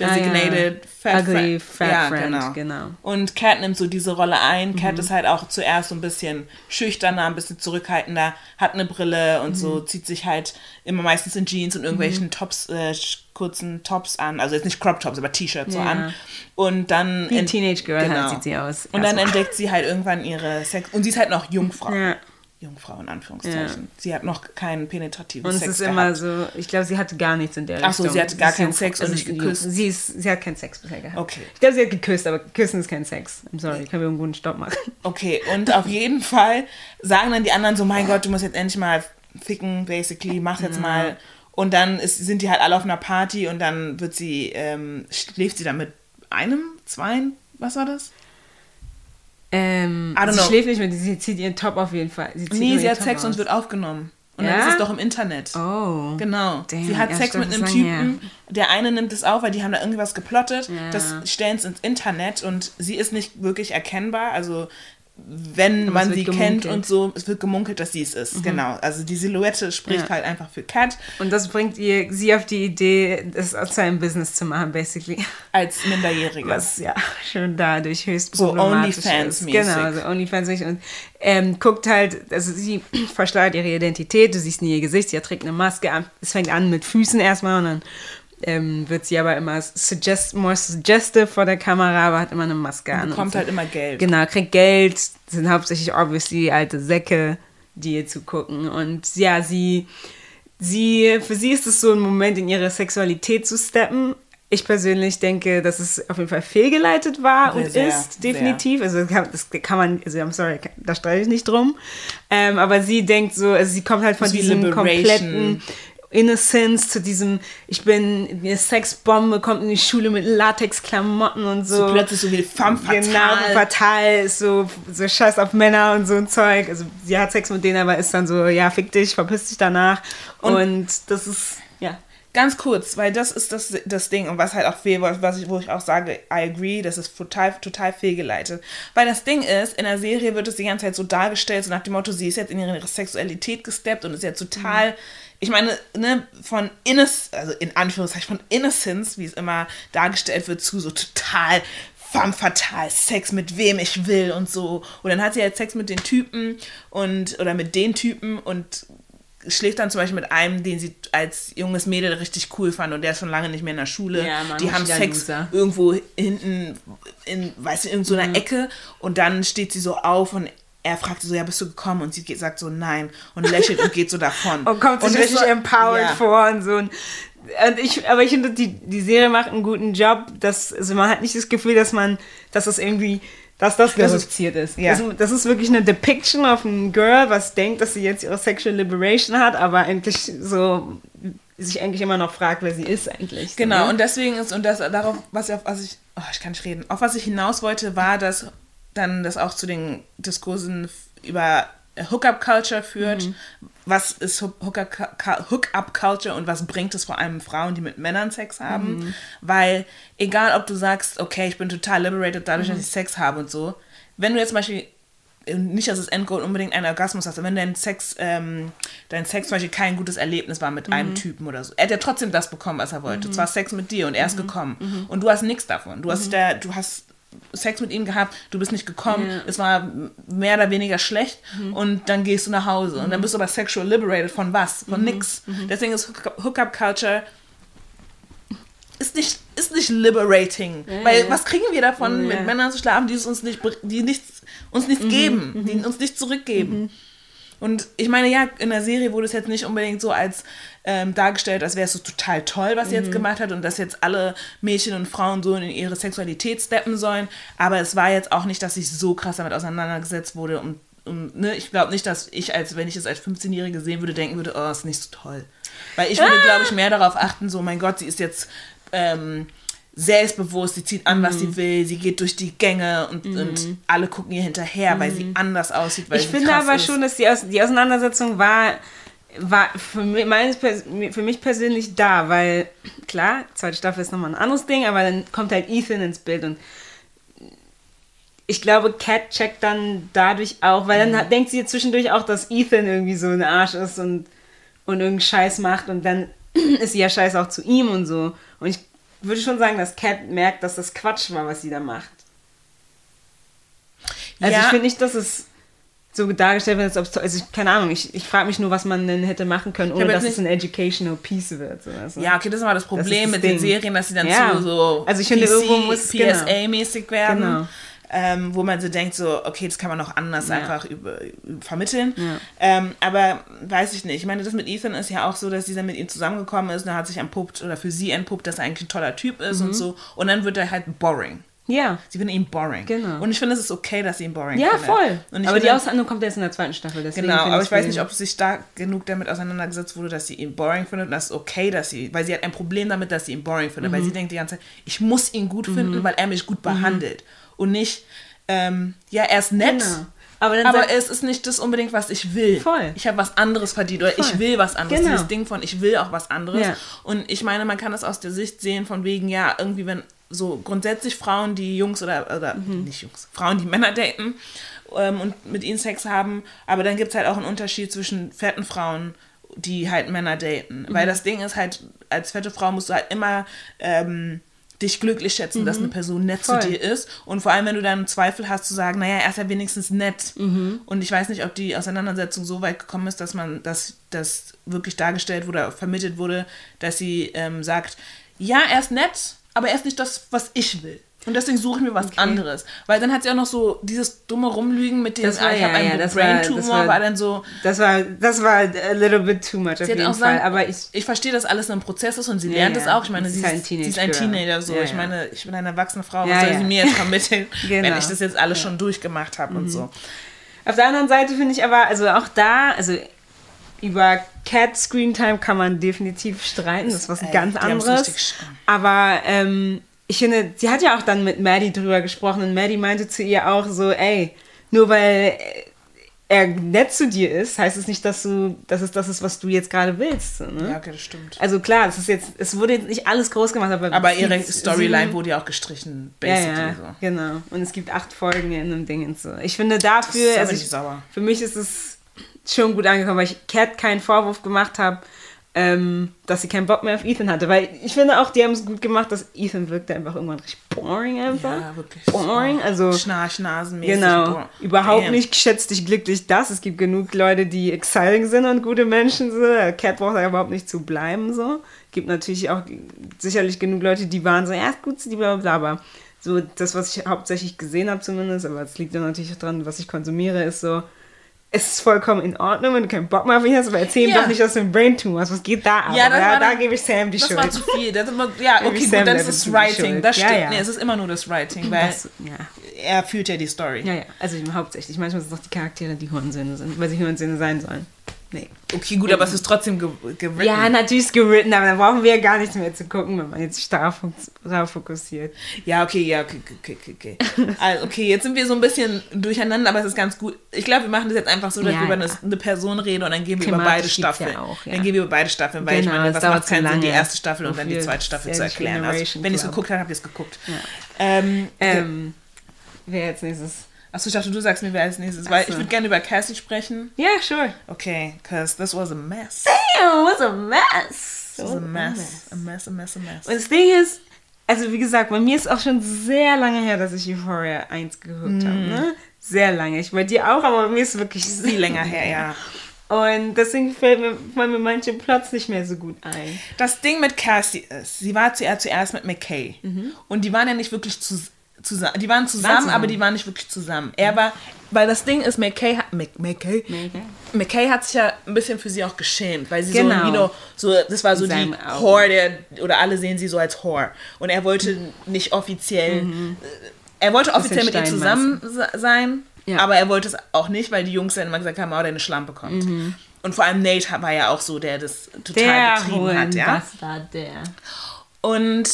Ah, ja. Designated Fat Ugly Friend. Fat ja, Friend, genau. genau. Und Cat nimmt so diese Rolle ein. Cat Mhm. ist halt auch zuerst so ein bisschen schüchterner, ein bisschen zurückhaltender, hat eine Brille und Mhm. so, zieht sich halt immer meistens in Jeans und irgendwelchen Tops, äh, kurzen Tops an. Also jetzt nicht Crop Tops, aber T-Shirts so Ja. an. Und dann. Wie Teenage Girl genau. halt sieht sie aus. Und dann entdeckt sie halt irgendwann ihre Sex. Und sie ist halt noch Jungfrau. Ja. Jungfrau in Anführungszeichen. Sie hat noch keinen penetrativen Und es Sex ist immer gehabt. so, ich glaube, sie hatte gar nichts in der Ach so, Richtung. sie hatte gar keinen. Sex und nicht jung- geküsst. Sie, ist, sie hat keinen Sex bisher gehabt. Okay. Ich glaube, sie hat geküsst, aber küssen ist kein Sex. I'm sorry, können wir irgendwo einen Stopp machen. Okay, und auf jeden Fall sagen dann die anderen so, mein Gott, du musst jetzt endlich mal ficken, basically, mach jetzt mal. Und dann ist, sind die halt alle auf einer Party und dann wird sie, ähm, schläft sie dann mit einem, zweien, was war das? Ähm, I don't sie know. schläft nicht mit, sie zieht ihren Top auf jeden Fall. Sie Nee, sie hat Top Sex und aus. es wird aufgenommen. Und Ja? dann ist es doch im Internet. Oh. Genau. Damn, sie hat Sex mit einem Typen. Der eine nimmt es auf, weil die haben da irgendwas geplottet. Ja. Das stellen es ins Internet und sie ist nicht wirklich erkennbar. Also wenn man sie wird kennt gemunkelt. und so, es wird gemunkelt, dass sie es ist. Genau. Also die Silhouette spricht Ja. halt einfach für Cat Und das bringt ihr, sie auf die Idee, das zu einem Business zu machen, basically. als Minderjährige. Was ja schon dadurch höchst So problematisch OnlyFans-mäßig. ist. Genau, so OnlyFans und ähm, guckt halt, also sie versteuert ihre Identität, du siehst nie ihr Gesicht, sie trägt eine Maske an. Es fängt an mit Füßen erstmal und dann ähm, wird sie aber immer suggest, more suggestive vor der Kamera, aber hat immer eine Maske an. bekommt und so. halt immer Geld. Genau, kriegt Geld, sind hauptsächlich obviously alte Säcke, die ihr zugucken. Und ja, sie, sie, für sie ist es so ein Moment, in ihre Sexualität zu steppen. Ich persönlich denke, dass es auf jeden Fall fehlgeleitet war Sehr, und sehr, ist, definitiv. Also kann, das kann man, also I'm sorry, da streite ich nicht drum. Ähm, aber sie denkt so, also sie kommt halt von diesem kompletten Innocence zu diesem, ich bin eine Sexbombe, kommt in die Schule mit Latexklamotten und so. So plötzlich so wie femme fatale. Genau, fatal, so, so scheiß auf Männer und so ein Zeug. Also sie hat Sex mit denen, aber ist dann so, ja, fick dich, verpiss dich danach. Und, das ist, ja. Ganz kurz, weil das ist das, das Ding und was halt auch fehl, was ich, wo ich auch sage, I agree, das ist total, total fehlgeleitet. Weil das Ding ist, in der Serie wird es die ganze Zeit so dargestellt, so nach dem Motto, sie ist jetzt in ihre Sexualität gesteppt und ist jetzt total, ich meine, ne, von Innocence, also in Anführungszeichen von Innocence, wie es immer dargestellt wird, zu so total femme fatale, Sex mit wem ich will und so. Und dann hat sie halt Sex mit den Typen und, oder mit den Typen und schläft dann zum Beispiel mit einem, den sie als junges Mädel richtig cool fand und der ist schon lange nicht mehr in der Schule. Ja, Mann, die haben Sex Loser. irgendwo hinten in, weißt du, in so Mhm. einer Ecke und dann steht sie so auf und er fragt sie so, ja, bist du gekommen? Und sie geht, sagt so, nein und lächelt und geht so davon. Und kommt sich das richtig so- empowered ja. vor und so. Und und ich, aber ich finde, die, die Serie macht einen guten Job. Dass, also man hat nicht das Gefühl, dass man, dass das irgendwie, dass das Das ist- ja. Das, das ist wirklich eine Depiction of a Girl, was denkt, dass sie jetzt ihre Sexual Liberation hat, aber eigentlich so sich eigentlich immer noch fragt, wer sie ist eigentlich. So, Genau, ne? und deswegen ist, und das darauf, was ich, auf was ich, oh, ich kann nicht reden, auf was ich hinaus wollte, war, dass dann das auch zu den Diskursen über Hookup-Culture führt. Mhm. Was ist Hook- Hookup- Hookup-Culture und was bringt es vor allem Frauen, die mit Männern Sex haben? Mhm. Weil, egal ob du sagst, okay, ich bin total liberated dadurch, Mhm. dass ich Sex habe und so, wenn du jetzt zum Beispiel nicht, dass das Endgoal unbedingt ein Orgasmus hast, aber wenn dein Sex, ähm, dein Sex zum Beispiel kein gutes Erlebnis war mit Mhm. einem Typen oder so. Er hat ja trotzdem das bekommen, was er wollte. Zwar Sex mit dir und er ist Mhm. gekommen. Und du hast nichts davon. Du hast da, du hast Sex mit ihm gehabt, du bist nicht gekommen. Mhm. es war mehr oder weniger schlecht und dann gehst du nach Hause. Und dann bist du aber sexual liberated von was? Mhm. Von nix. Deswegen ist Hookup- Hookup-Culture ist nicht, ist nicht liberating. Ja, Weil ja. was kriegen wir davon, mit Männern zu schlafen, die es uns nicht, die nichts, uns nichts Mhm. geben, die uns nichts zurückgeben. Und ich meine, ja, in der Serie wurde es jetzt nicht unbedingt so als ähm, dargestellt, als wäre es so total toll, was sie Mhm. jetzt gemacht hat und dass jetzt alle Mädchen und Frauen so in ihre Sexualität steppen sollen. Aber es war jetzt auch nicht, dass ich so krass damit auseinandergesetzt wurde. Und, und ne, ich glaube nicht, dass ich, als wenn ich es als 15-Jährige sehen würde, denken würde, oh, ist nicht so toll. Weil ich würde, Ah! glaube ich, mehr darauf achten, so, mein Gott, sie ist jetzt ähm, selbstbewusst, sie zieht an, was Mhm. sie will, sie geht durch die Gänge und, und alle gucken ihr hinterher, weil sie anders aussieht, weil Mhm. ich sie finde aber ist. schon, dass die, Aus die Auseinandersetzung war, war für mich, meines, für mich persönlich da, weil klar, zweite Staffel ist nochmal ein anderes Ding, aber dann kommt halt Ethan ins Bild und ich glaube, Cat checkt dann dadurch auch, weil dann hat- denkt sie zwischendurch auch, dass Ethan irgendwie so ein Arsch ist und, und irgendeinen Scheiß macht und dann ist sie ja scheiß auch zu ihm und so. Und ich würde schon sagen, dass Cat merkt, dass das Quatsch war, was sie da macht. Also Ja. ich finde nicht, dass es so dargestellt wird, als ob es, also ich, keine Ahnung, ich, ich frage mich nur, was man denn hätte machen können, ohne dass jetzt es ein educational piece wird. So, du? Ja, okay, das ist aber das Problem Das das mit den Ding. Serien, dass sie dann Ja. zu so Also ich finde, irgendwo muss- genau. PSA-mäßig werden. Genau. Ähm, wo man so denkt, so, okay, das kann man auch anders Ja. einfach über, über, vermitteln. Ja. Ähm, aber weiß ich nicht. Ich meine, das mit Ethan ist ja auch so, dass dann mit ihm zusammengekommen ist und er hat sich entpuppt oder für sie entpuppt, dass er eigentlich ein toller Typ ist Mhm. und so. Und dann wird er halt boring. Ja, Sie finden ihn boring. Genau. Und ich finde, es ist okay, dass sie ihn boring ja findet. voll. Aber die Aushandlung kommt erst in der zweiten Staffel. Genau, aber ich weiß nicht, ob sich da genug damit auseinandergesetzt wurde, dass sie ihn boring findet und das ist okay, dass sie, weil sie hat ein Problem damit, dass sie ihn boring findet, Mhm. weil sie denkt die ganze Zeit, ich muss ihn gut finden, weil er mich gut behandelt und nicht, ähm, ja, er ist nett, Genau. Aber aber sagt- es ist nicht das unbedingt, was ich will. Voll. Ich habe was anderes verdient oder ich Voll. will was anderes. Genau. Dieses Ding von, ich will auch was anderes. Ja. Und ich meine, man kann das aus der Sicht sehen von wegen, ja, irgendwie, wenn so grundsätzlich Frauen, die Jungs oder, oder nicht Jungs, Frauen, die Männer daten ähm, und mit ihnen Sex haben. Aber dann gibt es halt auch einen Unterschied zwischen fetten Frauen, die halt Männer daten. Weil das Ding ist halt, als fette Frau musst du halt immer ähm, dich glücklich schätzen, dass eine Person nett Voll. zu dir ist. Und vor allem, wenn du dann Zweifel hast, zu sagen, naja, er ist ja wenigstens nett. Und ich weiß nicht, ob die Auseinandersetzung so weit gekommen ist, dass man, dass das wirklich dargestellt wurde, vermittelt wurde, dass sie ähm, sagt, ja, er ist nett, aber er ist nicht das, was ich will. Und deswegen suche ich mir was anderes. Weil dann hat sie auch noch so dieses dumme Rumlügen mit dem, Das war- ah, ich habe ja, einen ja, das war- Brain-Tumor, das war, war- dann so, Das war, das war a little bit too much auf jeden Fall. sagen, Aber ich, ich verstehe, dass alles ein Prozess ist und sie Ja, lernt es auch. Ich meine, Sie ist ein sie ist ein. Teenager. So. Ich meine, ich bin eine erwachsene Frau. Was soll sie mir jetzt vermitteln, wenn Genau. ich das jetzt alles schon durchgemacht habe und so. Auf der anderen Seite finde ich aber, also auch da, also über Cat Screen Time kann man definitiv streiten, das ist was Ey, ganz anderes. Aber ähm, ich finde, sie hat ja auch dann mit Maddie drüber gesprochen und Maddie meinte zu ihr auch so, ey, nur weil er nett zu dir ist, heißt es nicht, dass du, dass es das ist, was du jetzt gerade willst. Ne? Ja, okay, das stimmt. Also klar, es ist jetzt, es wurde jetzt nicht alles groß gemacht, aber, Aber ihre Storyline wurde ja auch gestrichen, ja, basically. ja, So. genau. Und es gibt acht Folgen in einem Ding und so. Ich finde dafür, Das ist also ich, sauer. für mich ist es schon gut angekommen, weil ich Cat keinen Vorwurf gemacht habe, ähm, dass sie keinen Bock mehr auf Ethan hatte. Weil ich finde auch, die haben es gut gemacht, dass Ethan wirkte einfach irgendwann richtig boring einfach. Ja, wirklich. Boring, also Schnarchnasenmäßig. Genau, boah. überhaupt Damn. nicht schätzt dich glücklich das. Es gibt genug Leute, die exciting sind und gute Menschen sind. Cat braucht da überhaupt nicht zu bleiben so. Gibt natürlich auch sicherlich genug Leute, die waren so, ja, ist gut, die bla bla bla. Aber so das, was ich hauptsächlich gesehen habe zumindest, aber es liegt ja natürlich auch dran, was ich konsumiere, ist so, es ist vollkommen in Ordnung, wenn du keinen Bock mehr auf ihn hast, aber erzähl ihm Ja. doch nicht, dass du ein Brain-Tumor hast. Was geht da ab? Ja, das war da dann- gebe ich Sam die Das Schuld. war zu viel. Das immer, ja, okay, gut, dann ist es die Writing. Das Ja, stimmt. ja. Nee, es ist immer nur das Writing, weil das, ja. er führt ja die Story. ja, ja, also hauptsächlich. Manchmal sind es doch die Charaktere, die Hurensöhne sind, weil sie Hurensöhne sein sollen. Nee. Okay, gut, aber es ist trotzdem ge gewritten. Ja, natürlich ist geritten, aber dann brauchen wir ja gar nichts mehr zu gucken, wenn man jetzt darauf fokussiert. Ja, okay, ja, okay, okay, okay, okay. Also, okay, jetzt sind wir so ein bisschen durcheinander, aber es ist ganz gut. Ich glaube, wir machen das jetzt einfach so, dass Ja, wir über ja. eine, Person reden und dann gehen wir über beide Staffeln. ja auch. Dann gehen wir über beide Staffeln, weil Genau, ich meine, was macht keinen Sinn, die erste Staffel und dann die zweite Staffel zu erklären. Also, wenn ihr es geguckt habt, habt ihr es geguckt. Ähm, Ähm, wer jetzt nächstes? Achso, ich dachte, du sagst mir, wer als nächstes, weil Ach so. ich würde gerne über Cassie sprechen. Ja, sure. Okay, because this was a mess. Damn, was a mess. This was a mess. A mess, a mess, a mess. Und das Ding ist, also wie gesagt, bei mir ist auch schon sehr lange her, dass ich Euphoria 1 geguckt habe, ne? Sehr lange. Ich bei dir auch, aber bei mir ist wirklich Viel länger her, ja. Und deswegen fällt mir, fallen mir manche Plots nicht mehr so gut ein. Das Ding mit Cassie ist, sie war zuerst, zuerst mit McKay. Und die waren ja nicht wirklich zu, zusammen. Die waren zusammen, zusammen. aber die waren nicht wirklich zusammen. Er war, weil das Ding ist, McKay hat, Mc, McKay, McKay hat sich ja ein bisschen für sie auch geschämt, weil sie Genau. so, you know, so, das war so die Augen. Whore, der, oder alle sehen sie so als Whore. Und er wollte nicht offiziell, äh, er wollte offiziell mit ihr zusammen sein, Ja. aber er wollte es auch nicht, weil die Jungs dann immer gesagt haben, oh, deine Schlampe kommt. Und vor allem Nate war ja auch so, der das total Der betrieben hat, ja. Bastard, der. Und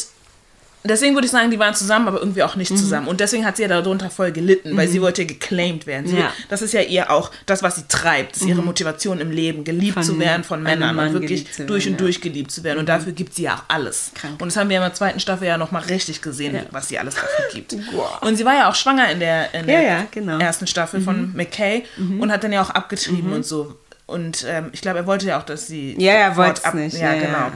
deswegen würde ich sagen, die waren zusammen, aber irgendwie auch nicht Mhm. zusammen. Und deswegen hat sie ja darunter voll gelitten, weil sie wollte ja geclaimed werden. Sie, Ja. Mhm. Das ist ja ihr auch das, was sie treibt. Das ist ihre Motivation im Leben, geliebt Von zu werden von Männern und wirklich durch werden, und ja. Mhm. durch geliebt zu werden. Und dafür gibt sie ja auch alles. Krank. Und das haben wir in der zweiten Staffel ja nochmal richtig gesehen, Ja. was sie alles dafür gibt. Und sie war ja auch schwanger in der, in der genau. ersten Staffel von McKay und hat dann ja auch abgetrieben und so. Und ähm, ich glaube, er wollte ja auch, dass sie. Ja, er wollte es nicht, ja. genau.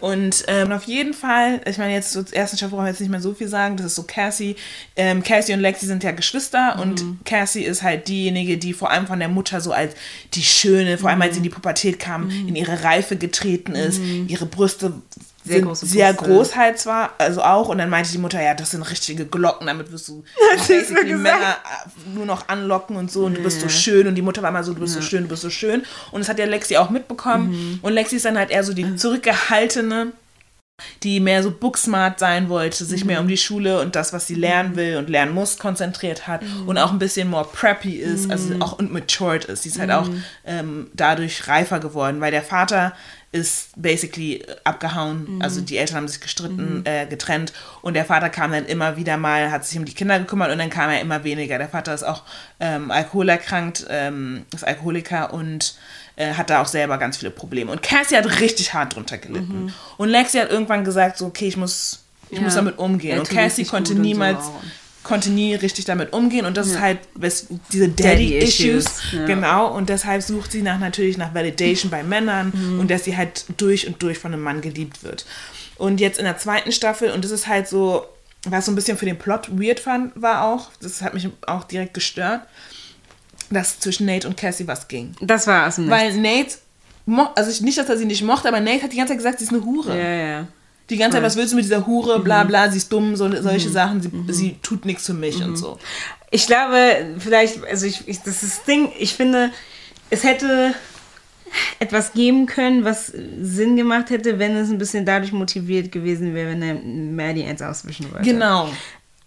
Und ähm, auf jeden Fall, ich meine, jetzt zur ersten Staffel brauchen wir jetzt nicht mehr so viel sagen. Das ist so Cassie. Ähm, Cassie und Lexi sind ja Geschwister Mhm. und Cassie ist halt diejenige, die vor allem von der Mutter so als die Schöne, vor allem als sie in die Pubertät kam, in ihre Reife getreten ist. Ihre Brüste Mhm. Sehr große sehr Brüste. groß halt zwar, also auch. Und dann meinte die Mutter, ja, das sind richtige Glocken, damit wirst du gesagt. Männer äh, nur noch anlocken und so und du bist so schön und die Mutter war immer so, du bist so schön, du bist so schön. Und das hat ja Lexi auch mitbekommen. Und Lexi ist dann halt eher so die zurückgehaltene, die mehr so booksmart sein wollte, sich mehr um die Schule und das, was sie lernen will und lernen muss, konzentriert hat und auch ein bisschen more preppy ist, also auch und matured ist. Sie ist halt auch ähm, dadurch reifer geworden, weil der Vater ist basically abgehauen. Also die Eltern haben sich gestritten, äh, getrennt und der Vater kam dann immer wieder mal, hat sich um die Kinder gekümmert und dann kam er immer weniger. Der Vater ist auch ähm, alkoholerkrankt, ähm, ist Alkoholiker und äh, hat da auch selber ganz viele Probleme. Und Cassie hat richtig hart drunter gelitten. Und Lexi hat irgendwann gesagt, so, okay, ich muss Ich Ja. muss damit umgehen. Und Cassie konnte niemals, so. Konnte nie richtig damit umgehen. Und das ist Ja. halt wes- diese Daddy-Issues, Daddy-Issues. ja. Genau. Und deshalb sucht sie nach natürlich nach Validation bei Männern Mhm. und dass sie halt durch und durch von einem Mann geliebt wird. Und jetzt in der zweiten Staffel, und das ist halt so, was so ein bisschen für den Plot weird fand, war auch, das hat mich auch direkt gestört, dass zwischen Nate und Cassie was ging. Das war aus dem Nichts. Weil Nate, also ich- nicht, dass er sie nicht mochte, aber Nate hat die ganze Zeit gesagt, sie ist eine Hure. Ja, ja. Die ganze Zeit, was willst du mit dieser Hure, bla Mhm. bla, sie ist dumm, so, solche Sachen, sie, sie tut nichts für mich Mhm. und so. Ich glaube, vielleicht, also ich, ich, das ist das Ding, ich finde, es hätte etwas geben können, was Sinn gemacht hätte, wenn es ein bisschen dadurch motiviert gewesen wäre, wenn er Maddie eins auswischen wollte. Genau.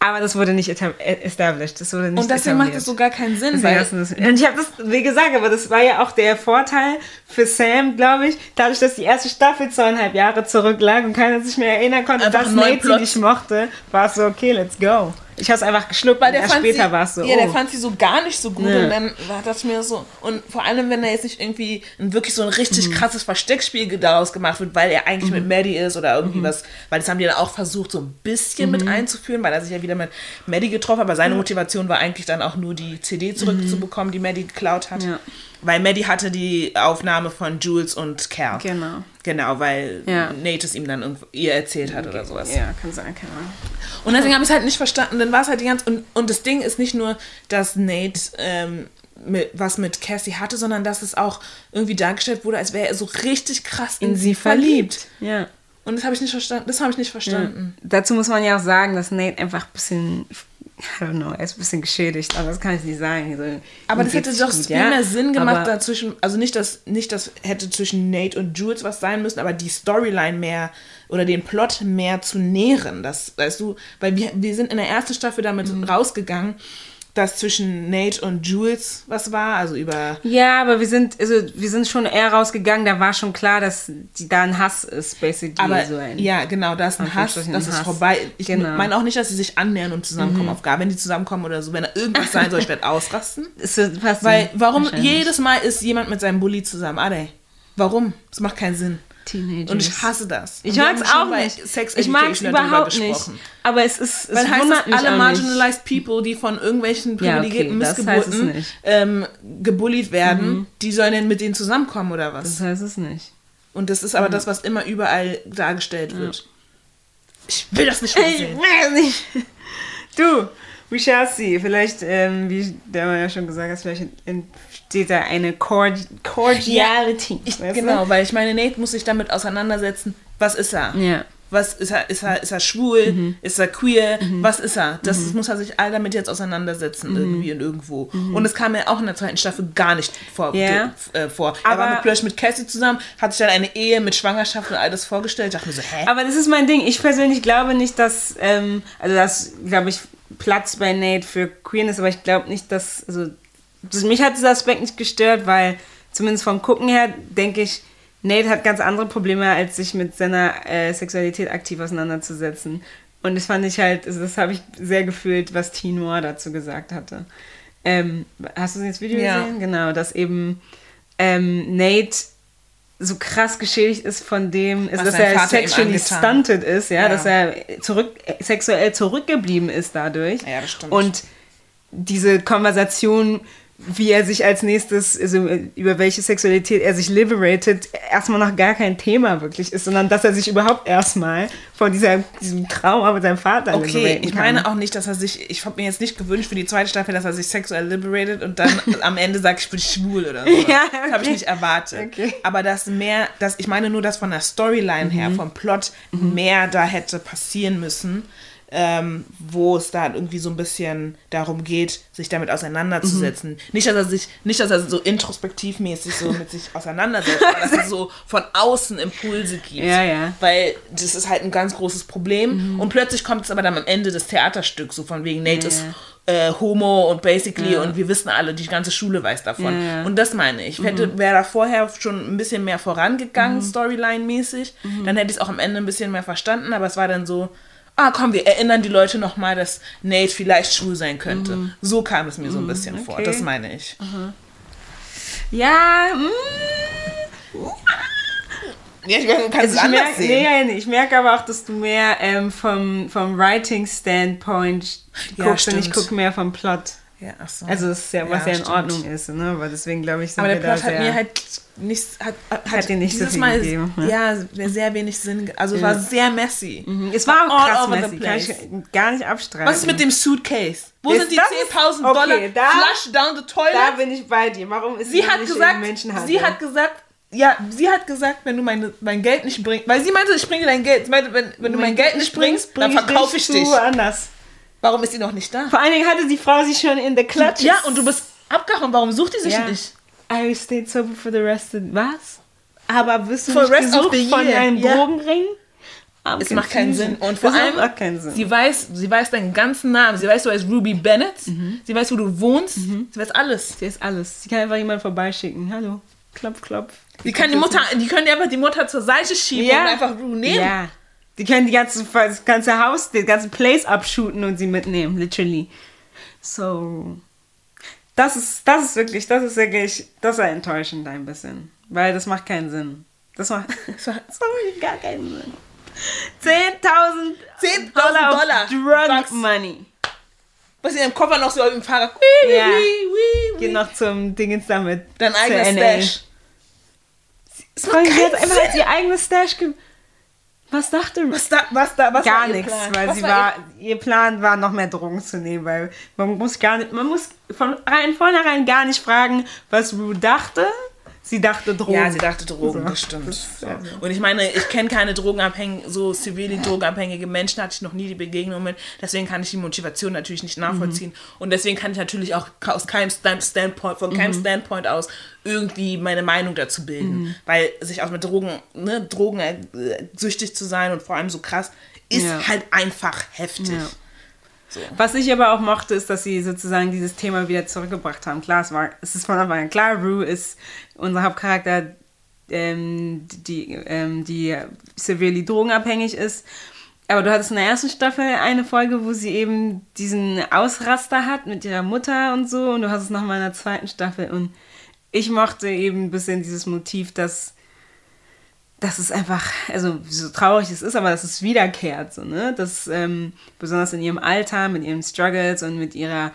Aber das wurde nicht äh, established. Das wurde nicht Und deswegen macht es so gar keinen Sinn, Und ich habe das, wie gesagt, aber das war ja auch der Vorteil für Sam, glaube ich, dadurch, dass die erste Staffel zweieinhalb Jahre zurücklag und keiner sich mehr erinnern konnte, Einfach dass Nate sie nicht mochte, war es so, okay, let's go. Ich habe es einfach geschluckt, Weil der fand später war es so, Ja, der oh. fand sie so gar nicht so gut Nee. und dann war das mir so und vor allem wenn da jetzt nicht irgendwie ein, wirklich so ein richtig Mhm. krasses Versteckspiel daraus gemacht wird, weil er eigentlich mit Maddie ist oder irgendwie Mhm. was, weil das haben die dann auch versucht so ein bisschen mit einzuführen, weil er sich ja wieder mit Maddie getroffen hat, aber seine Motivation war eigentlich dann auch nur die CD zurückzubekommen, die Maddie geklaut hat. Mhm. Ja. Weil Maddie hatte die Aufnahme von Jules und Cal. Genau. Genau, weil Ja. Nate es ihm dann irgendwo, ihr erzählt hat oder sowas. Ja, kann sein, keine Ahnung. Und deswegen habe ich es halt nicht verstanden. Dann war es halt die ganze. Und, und das Ding ist nicht nur, dass Nate ähm, mit, was mit Cassie hatte, sondern dass es auch irgendwie dargestellt wurde, als wäre er so richtig krass in, sie verliebt. Ja. Und das habe ich nicht verstanden. Das habe ich nicht verstanden. Dazu muss man ja auch sagen, dass Nate einfach ein bisschen, I don't know, er ist ein bisschen geschädigt, aber das kann ich nicht sagen. So, Aber das hätte doch gut, viel ja? mehr Sinn gemacht Aber- dazwischen. Also nicht, dass nicht das hätte zwischen Nate und Jules was sein müssen, aber die Storyline mehr oder den Plot mehr zu nähren. Das, weißt du, weil wir, wir sind in der ersten Staffel damit Mhm. rausgegangen, dass zwischen Nate und Jules was war, also über Ja, aber wir sind, also wir sind schon eher rausgegangen, da war schon klar, dass die, da ein Hass ist, basically. Aber so ein, ja, genau, da ist ein Hass, das ein ist Hass. vorbei. Ich Genau. Mhm. meine auch nicht, dass sie sich annähern und zusammenkommen auf gar. Wenn die zusammenkommen oder so, wenn da irgendwas sein soll, ich werde ausrasten. Es passen, Weil, warum jedes Mal ist jemand mit seinem Bully zusammen? Ade. Warum? Das macht keinen Sinn. Teenagers. Und ich hasse das. Ich Und mag es auch nicht. Sex ich mag es überhaupt nicht. Aber es ist, es Weil heißt mich alle marginalized people, die von irgendwelchen Ja, privilegierten okay, heißt es Missgeburten nicht. ähm, gebullied werden, die sollen denn mit denen zusammenkommen oder was? nicht. Das heißt es nicht. Und das ist aber das, was immer überall dargestellt wird. Ich will das nicht mehr Ich sehen. weiß nicht. Du, we shall see. Vielleicht, ähm, wie der ja schon gesagt hat, vielleicht entsteht da eine Cord Cordiality. Ich, weißt genau, weil ich meine, Nate muss sich damit auseinandersetzen. Was ist er? Du? Ja. Was ist er? Ist er, ist er schwul? Ist er queer? Was ist er? Das muss er sich all damit jetzt auseinandersetzen, irgendwie und irgendwo. Und es kam mir auch in der zweiten Staffel gar nicht vor. Ja. äh, vor. er war Aber- mit, plötzlich mit Cassie zusammen, hat sich dann eine Ehe mit Schwangerschaft und all das vorgestellt. Ich dachte mir so, hä? Aber das ist mein Ding. Ich persönlich glaube nicht, dass, ähm, also das, glaube ich, Platz bei Nate für Queerness, aber ich glaube nicht, dass, also, mich hat dieser Aspekt nicht gestört, weil zumindest vom Gucken her denke ich, Nate hat ganz andere Probleme, als sich mit seiner äh, Sexualität aktiv auseinanderzusetzen. Und das fand ich halt, also das habe ich sehr gefühlt, was T. Noir dazu gesagt hatte. Ähm, hast du das Video Ja. gesehen? Genau, dass eben ähm, Nate so krass geschädigt ist von dem, ist, dass er Vater sexually stunted ist, ja, Ja. dass er zurück, sexuell zurückgeblieben ist dadurch. Ja, das stimmt. Und diese Konversation, wie er sich als nächstes, also über welche Sexualität er sich liberated, erstmal noch gar kein Thema wirklich ist, sondern dass er sich überhaupt erstmal von dieser, diesem Trauma mit seinem Vater Okay, ich meine auch nicht, dass er sich, ich habe mir jetzt nicht gewünscht für die zweite Staffel, dass er sich sexuell liberated und dann am Ende sagt, ich bin schwul oder so. Ja, Das habe ich okay. nicht erwartet. Okay. Mhm. Aber dass mehr, dass, ich meine nur, dass von der Storyline her, vom Plot mehr da hätte passieren müssen, ähm, wo es da irgendwie so ein bisschen darum geht, sich damit auseinanderzusetzen. Mhm. Nicht, dass er sich, nicht, dass er so introspektivmäßig so mit sich auseinandersetzt, aber dass es so von außen Impulse gibt. Ja, ja. Weil das ist halt ein ganz großes Problem. Und plötzlich kommt es aber dann am Ende des Theaterstücks, so von wegen Nate Ja, ist äh, homo und basically Ja. und wir wissen alle, die ganze Schule weiß davon. Ja. Und das meine ich. Hätte, wäre da vorher schon ein bisschen mehr vorangegangen, Storyline-mäßig, dann hätte ich es auch am Ende ein bisschen mehr verstanden, aber es war dann so, ah komm, wir erinnern die Leute nochmal, dass Nate vielleicht schwul sein könnte. So kam es mir so ein bisschen vor. okay. Das meine ich. Ja, mm, Ja, ich es Also ich, merke, nee, nee, ich merke aber auch, dass du mehr ähm, vom, vom Writing-Standpoint Ja, guckst und ich gucke mehr vom Plot. Ja, ach so. Also das ist ja, was ja, in stimmt. Ordnung ist, ne? Aber deswegen glaube ich, sind Aber der Plot hat mir halt nicht, hat, hat, Hat dir nicht so dieses viel Mal, gegeben, ne? Ja, sehr- sehr wenig Sinn. Also es war sehr messy. Mhm, es war auch All krass over the messy, kann ich place. gar nicht abstreiten. Was ist mit dem Suitcase? Wo Das- sind die das ist- 10.000 okay, Dollar da- flush down the toilet? Da bin ich bei dir. Warum ist sie man hat nicht gesagt, in Menschenhandel? sie hat gesagt, ja, sie hat gesagt, wenn du meine, mein Geld nicht bringst, weil sie meinte, ich bringe dein Geld. Sie meinte, wenn, wenn du mein Geld nicht bringst, dann verkaufe ich dich. Woanders. Warum ist sie noch nicht da? Vor allen Dingen hatte die Frau sie schon in der Klatsche. Ja, und du bist abgehauen. Warum sucht die sich Ja. nicht? I stayed sober for the rest of... Was? Aber wirst du For nicht the gesucht the von einem ja. Drogenring? I'm Es macht keinen. Sinn. Und vor allem, macht auch keinen Sinn. sie weiß, sie weiß deinen ganzen Namen. Sie weiß, du heißt Ruby Bennett. Sie weiß, wo du wohnst. Sie weiß alles. Sie ist alles. Sie kann einfach jemanden vorbeischicken. Hallo. Klopf, klopf. Die kann die Mutter, die können einfach die Mutter zur Seite schieben Ja. und einfach Ru nehmen. Ja. Die können die ganze, das ganze Haus, den ganzen Place abshooten und sie mitnehmen, literally. So. Das ist, das ist wirklich, das ist wirklich, das ist enttäuschend ein bisschen. Weil das macht keinen Sinn. Das macht, sorry, gar keinen Sinn. 10.000 10.000 Dollar, Dollar. Drug Bucks. Money. Was in ihrem Koffer noch so im Fahrrad. Ja. Wii, Geht noch zum Dingens damit. Dein eigenes. Stash. Es macht sie hat einfach Sinn. ihr eigenes Stash ge Was dachte Was da, was da, was gar ihr nichts, weil was sie war war, ihr Plan war noch mehr Drogen zu nehmen, weil man muss gar nicht, man muss von rein vornherein gar nicht fragen, was Rue dachte. Sie dachte Drogen. Ja, sie dachte Drogen, So. das stimmt. Das- so. also. Und ich meine, ich kenne keine drogenabhängigen, so severely drogenabhängige Menschen, hatte ich noch nie die Begegnung mit. Deswegen kann ich die Motivation natürlich nicht nachvollziehen. Mhm. Und deswegen kann ich natürlich auch aus keinem Stand Standpoint, von Mhm. keinem Standpoint aus irgendwie meine Meinung dazu bilden. Mhm. Weil sich auch mit Drogen, ne, Drogen äh, süchtig zu sein und vor allem so krass, ist Ja. halt einfach heftig. Ja. Was ich aber auch mochte, ist, dass sie sozusagen dieses Thema wieder zurückgebracht haben. Klar, es, war, es ist von Anfang an klar, Rue ist unser Hauptcharakter, ähm, die, ähm, die severely drogenabhängig ist. Aber du hattest in der ersten Staffel eine Folge, wo sie eben diesen Ausraster hat mit ihrer Mutter und so. Und du hast es nochmal in der zweiten Staffel. Und ich mochte eben ein bisschen dieses Motiv, dass dass es einfach, also so traurig es ist, aber dass es wiederkehrt, so, ne? Dass ähm, besonders in ihrem Alter, mit ihren Struggles und mit ihrer,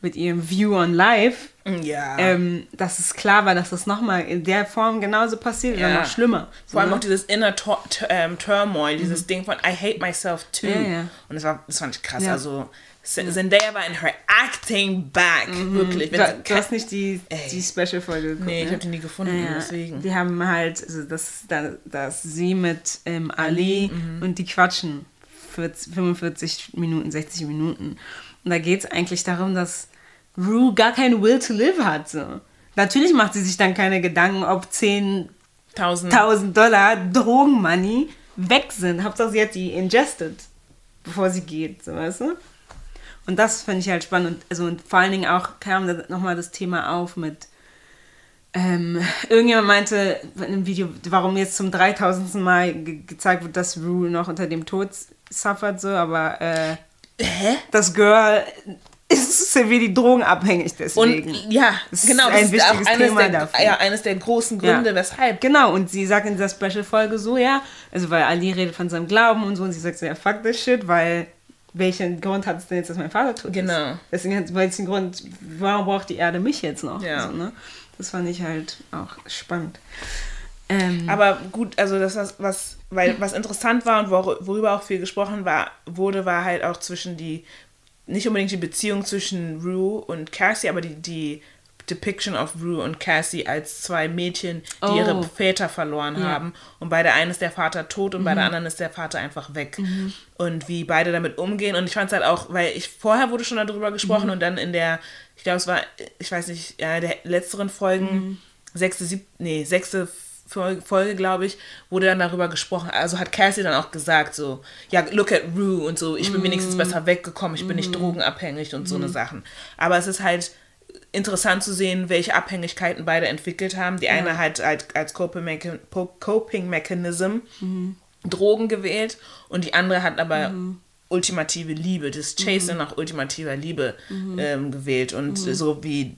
mit ihrem View on Life, Ja. ähm, dass es klar war, dass das nochmal in der Form genauso passiert oder Ja. noch schlimmer. Vor allem ne? auch dieses inner Tur ähm, Turmoil, dieses Ding von I hate myself too. Ja. Und das war, das fand ich krass. Also Zendaya war in her acting back, wirklich. Wenn Du, du hast nicht die, die Special-Folge geguckt, nee, ich ne? habe die nie gefunden, Ja, deswegen. Die haben halt, also das, da, das sie mit ähm, Ali mhm. und die quatschen 40, 45 Minuten, 60 Minuten. Und da geht es eigentlich darum, dass Rue gar keinen Will to live hat. So. Natürlich macht sie sich dann keine Gedanken, ob 10.000 Tausend. Dollar Drogenmoney weg sind. Hauptsache sie hat die ingested, bevor sie geht, so weißt du? Und das finde ich halt spannend. Und, also, und vor allen Dingen auch kam da nochmal das Thema auf mit, ähm, irgendjemand meinte in einem Video, warum jetzt zum 3000. Mal ge gezeigt wird, dass Rue noch unter dem Tod suffert, so, aber äh, Hä? das Girl ist wie die drogenabhängig deswegen. Und ja, Das ist genau, ein das ist auch wichtiges eines Thema der, dafür. ja, eines der großen Gründe, weshalb. Genau, und sie sagt in dieser Special-Folge so, ja, also weil Ali redet von seinem Glauben und so, und sie sagt so, ja, fuck this shit, weil welchen Grund hat es denn jetzt, dass mein Vater tot Genau. ist? Deswegen hat welchen Grund, warum braucht die Erde mich jetzt noch? Ja. So, ne? Das fand ich halt auch spannend. Ähm, Aber gut, also das was, was weil was interessant war und wor worüber auch viel gesprochen war, wurde, war halt auch zwischen die nicht unbedingt die Beziehung zwischen Rue und Cassie, aber die, die Depiction of Rue und Cassie als zwei Mädchen, die Oh. ihre Väter verloren Ja. haben. Und bei der einen ist der Vater tot und bei der anderen ist der Vater einfach weg. Und wie beide damit umgehen. Und ich fand es halt auch, weil ich vorher wurde schon darüber gesprochen und dann in der, ich glaube, es war, ich weiß nicht, ja, der letzteren Folgen, sechste, sieb, nee, sechste Folge, Folge glaube ich, wurde dann darüber gesprochen. Also hat Cassie dann auch gesagt, so, ja, look at Rue und so, ich bin wenigstens besser weggekommen, ich bin nicht drogenabhängig und so eine Sachen. Aber es ist halt interessant zu sehen, welche Abhängigkeiten beide entwickelt haben. Die eine hat halt als Coping Mechanism Drogen gewählt und die andere hat aber ultimative Liebe, das Chasen nach ultimativer Liebe ähm, gewählt. Und so wie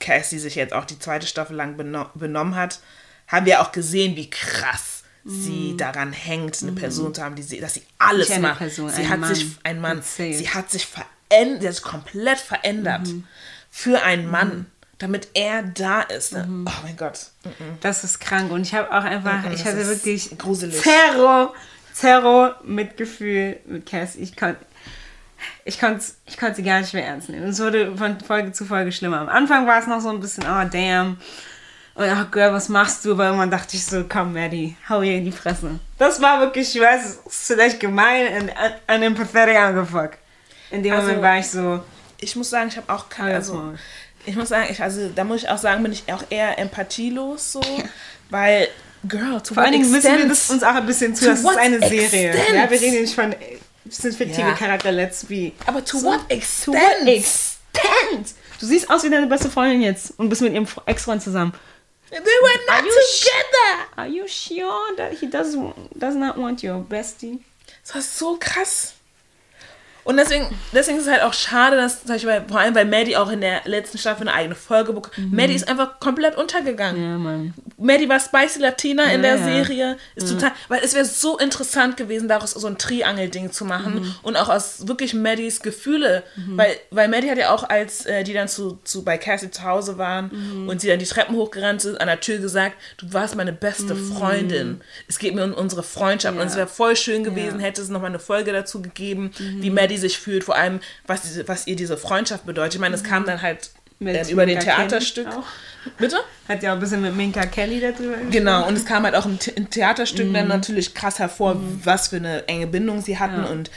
Cassie sich jetzt auch die zweite Staffel lang beno benommen hat, haben wir auch gesehen, wie krass sie daran hängt, eine Person zu haben, die sie, dass sie alles macht. Person, sie hat Mann. sich ein Mann, sie hat sich verändert, sie hat sich komplett verändert Mhm. Für einen Mann, damit er da ist. ne? Oh mein Gott. Das ist krank. Und ich habe auch einfach, Mhm, ich hatte wirklich gruselig. Terror, Terror, Mitgefühl mit Cass. Ich konnte ich konnte ich konnt sie gar nicht mehr ernst nehmen. Es wurde von Folge zu Folge schlimmer. Am Anfang war es noch so ein bisschen, oh damn. Und oh Girl, was machst du? Aber irgendwann dachte ich so, komm, Maddie, hau ihr in die Fresse. Das war wirklich, ich weiß, es ist vielleicht gemein und un- unempathetic angefuck. In dem Also, Moment war ich so, Ich muss sagen, ich habe auch keine, also, ich muss sagen, ich, also da muss ich auch sagen, bin ich auch eher empathielos so, weil, girl, to vor allen what Dingen wissen wir das uns auch ein bisschen zu, To das ist eine Serie. extent? Ja, wir reden nicht von, das sind fiktive Ja. Charakter, let's be. Aber to So, what To extent? what extent? Du siehst aus wie deine beste Freundin jetzt und bist mit ihrem Ex-Freund zusammen. They were not Are together. Are you sure that he does, does not want your bestie? Das war so krass. Und deswegen, deswegen ist es halt auch schade, dass, ich mal, vor allem, weil Maddie auch in der letzten Staffel eine eigene Folge bekommen. Maddie ist einfach komplett untergegangen. Ja, Mann. Maddie war Spicy Latina in Ja, der ja. Serie. Ist total, weil es wäre so interessant gewesen, daraus so ein Triangel-Ding zu machen Mhm. und auch aus wirklich Maddies Gefühle. Weil, weil Maddie hat ja auch, als äh, die dann zu, zu bei Cassie zu Hause waren Mhm. und sie dann die Treppen hochgerannt ist, an der Tür gesagt, du warst meine beste Freundin. Es geht mir um unsere Freundschaft. Mhm. Und es wäre voll schön gewesen, hätte es nochmal eine Folge dazu gegeben, Mhm. wie Maddie sich fühlt, vor allem, was, diese, was ihr diese Freundschaft bedeutet. Ich meine, es kam dann halt ähm, über den Minka Theaterstück. Bitte? Hat ja auch ein bisschen mit Minka Kelly darüber Genau, und es kam halt auch im, im Theaterstück Mhm. dann natürlich krass hervor, was für eine enge Bindung sie hatten Ja. und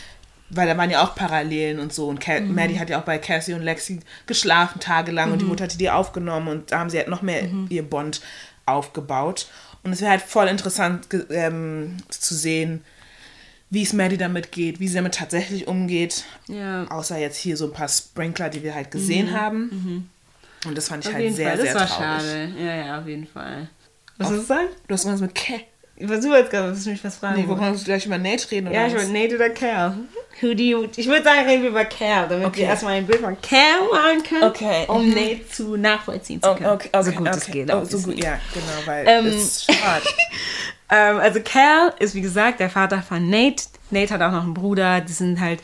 weil da waren ja auch Parallelen und so und Ca Mhm. Maddie hat ja auch bei Cassie und Lexi geschlafen tagelang und die Mutter hatte die aufgenommen und da haben sie halt noch mehr Mhm. ihr Bond aufgebaut und es wäre halt voll interessant ähm, zu sehen, wie es Maddie damit geht, wie sie damit tatsächlich umgeht, Ja. außer jetzt hier so ein paar Sprinkler, die wir halt gesehen haben und das fand ich Mhm. Auf halt sehr, Fall, das sehr war traurig. schade. Ja, ja, auf jeden Fall. Was Auf- du sagen? Du hast irgendwas mit Ke Ich versuche jetzt gerade, du mich was fragen Nee, wir wollen gleich über Nate reden. Ja, oder ich was? wollte Nate oder Cal. Who do you, ich würde sagen, reden wir über Cal, damit Okay. wir erstmal ein Bild von Cal machen können, Okay, um mhm. Nate zu nachvollziehen zu Oh, können. okay, okay, so gut okay. es geht. Oh, so gut, ja, genau, weil Ähm, es ist schade. Ähm, also Cal ist wie gesagt der Vater von Nate. Nate hat auch noch einen Bruder. Die sind halt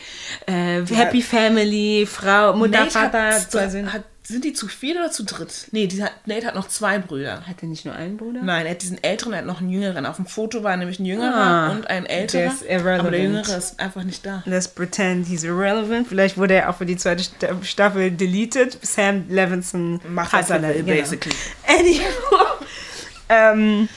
äh, Happy Family, Frau, Mutter, Nate Vater, hat, zwei Söhne. hat, sind die zu vier oder zu dritt? Nee, hat, Nate hat noch zwei Brüder. Hat er nicht nur einen Bruder? Nein, er hat diesen älteren, er hat noch einen jüngeren. Auf dem Foto war nämlich ein jüngerer Ah, und ein älterer. der ist irrelevant. aber der jüngere ist einfach nicht da. Let's pretend he's irrelevant. Vielleicht wurde er auch für die zweite Sta- Staffel deleted. Sam Levinson Macht er will, genau. basically. Anywho. ähm,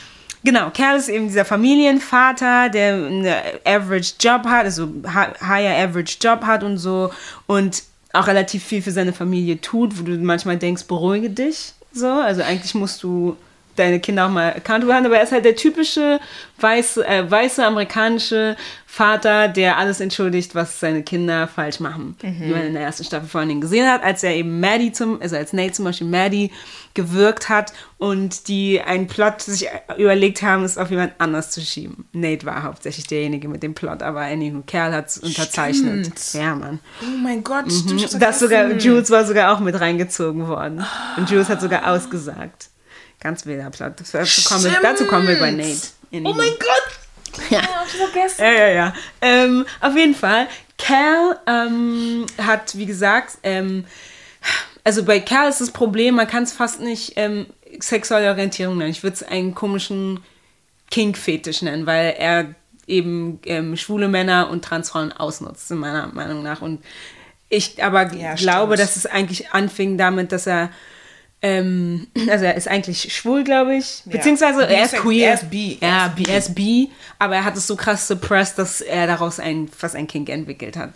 genau, Kerl ist eben dieser Familienvater, der einen average Job hat, also hi- higher average Job hat und so und auch relativ viel für seine Familie tut, wo du manchmal denkst, beruhige dich. So, also eigentlich musst du deine Kinder auch mal accountable haben, aber er ist halt der typische weiße, äh, weiße amerikanische Vater, der alles entschuldigt, was seine Kinder falsch machen. Wie man in der ersten Staffel vor allen Dingen gesehen hat, als er eben Maddie zum, also als Nate zum Beispiel Maddie gewirkt hat und die einen Plot sich überlegt haben, es auf jemand anders zu schieben. Nate war hauptsächlich derjenige mit dem Plot, aber anywho, Kerl hat es unterzeichnet. Stimmt. Ja, Mann. Oh mein Gott, Mhm. Das sogar. Jules war sogar auch mit reingezogen worden. Und Jules hat sogar ausgesagt. Ganz wilder Plot. Dazu kommen, wir, dazu kommen wir bei Nate. Oh mein Gott! Ja. vergessen. Ja, ja, ja. Ähm, auf jeden Fall, Cal ähm, hat, wie gesagt, ähm, also bei Cal ist das Problem, man kann es fast nicht ähm, sexuelle Orientierung nennen. Ich würde es einen komischen Kink-Fetisch nennen, weil er eben ähm, schwule Männer und Transfrauen ausnutzt, in meiner Meinung nach. Und ich aber Ja, glaube, stimmt. dass es eigentlich anfing damit, dass er ähm, also er ist eigentlich schwul, glaube ich. Ja. Beziehungsweise er ist queer. er ist bi. Ja, ist bi. er ist bi, aber er hat es so krass suppressed, dass er daraus ein, fast ein Kink entwickelt hat.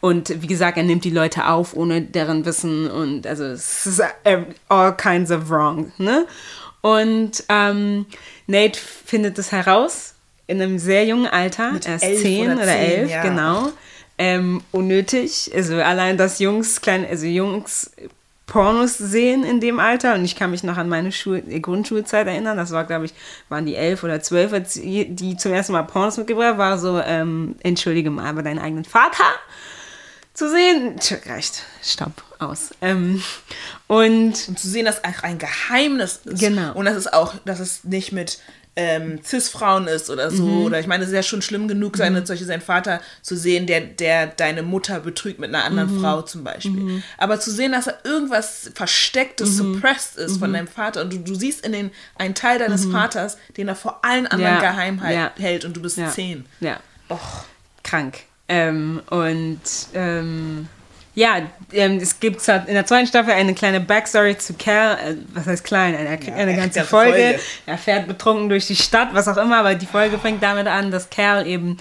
Und wie gesagt, er nimmt die Leute auf, ohne deren Wissen und also es ist äh, all kinds of wrong, ne? Und ähm, Nate findet es heraus in einem sehr jungen Alter. Mit er ist zehn oder elf, ja. genau. Ähm, unnötig. Also allein, dass Jungs, klein, also Jungs Pornos sehen in dem Alter und ich kann mich noch an meine Schul äh, Grundschulzeit erinnern, das war glaube ich, waren die elf oder zwölf, die zum ersten Mal Pornos mitgebracht war so, ähm, entschuldige mal, aber deinen eigenen Vater zu sehen, Tja, reicht, stopp, aus. Ähm, und Und zu sehen, dass auch ein Geheimnis ist. Genau. Und das ist auch, dass es nicht mit ähm, Cis-Frauen ist oder so. Mhm. Oder ich meine, es ist ja schon schlimm genug, seine, zum Beispiel seinen Vater zu sehen, der, der deine Mutter betrügt mit einer anderen Mhm. Frau zum Beispiel. Aber zu sehen, dass da irgendwas Verstecktes, Mhm. suppressed ist von deinem Vater und du, du siehst in den einen Teil deines Vaters, den er vor allen anderen Mhm. Ja. geheim Ja. hält und du bist Ja. zehn. Ja. Och. krank. Ähm, und ähm, ja, ähm, es gibt in der zweiten Staffel eine kleine Backstory zu Cal. Äh, was heißt klein? Eine, eine eine ganze, Folge. Folge. Er fährt betrunken durch die Stadt, was auch immer, aber die Folge fängt damit an, dass Cal eben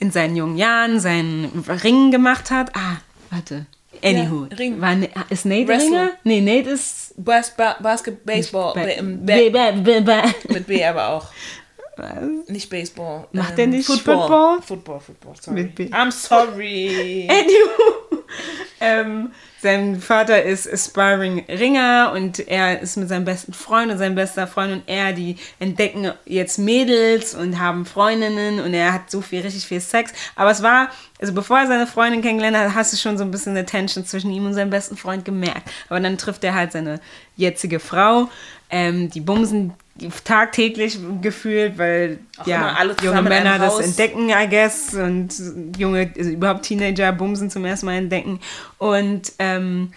in seinen jungen Jahren seinen Ring gemacht hat. Ah, warte. Anywho. Ja, Ring. War, Ne- ist Nate Wrestler. Ringer? Nee, Nate ist. Bas ba Basket, Baseball, Ba- Ba- Ba- ba- mit B aber auch. Was? Nicht Baseball. ähm, Macht der nicht Football? Football? Football, Football, sorry. Mit B. I'm sorry. Anywho. ähm, sein Vater ist Aspiring Ringer und er ist mit seinem besten Freund und sein bester Freund und er, die entdecken jetzt Mädels und haben Freundinnen und er hat so viel, richtig viel Sex. Aber es war, also bevor er seine Freundin kennengelernt hat, hast du schon so ein bisschen eine Tension zwischen ihm und seinem besten Freund gemerkt. Aber dann trifft er halt seine jetzige Frau. Ähm, die bumsen tagtäglich gefühlt, weil Auch ja, junge Männer das entdecken, I guess, und junge, also überhaupt Teenager bumsen zum ersten Mal entdecken. Und ähm,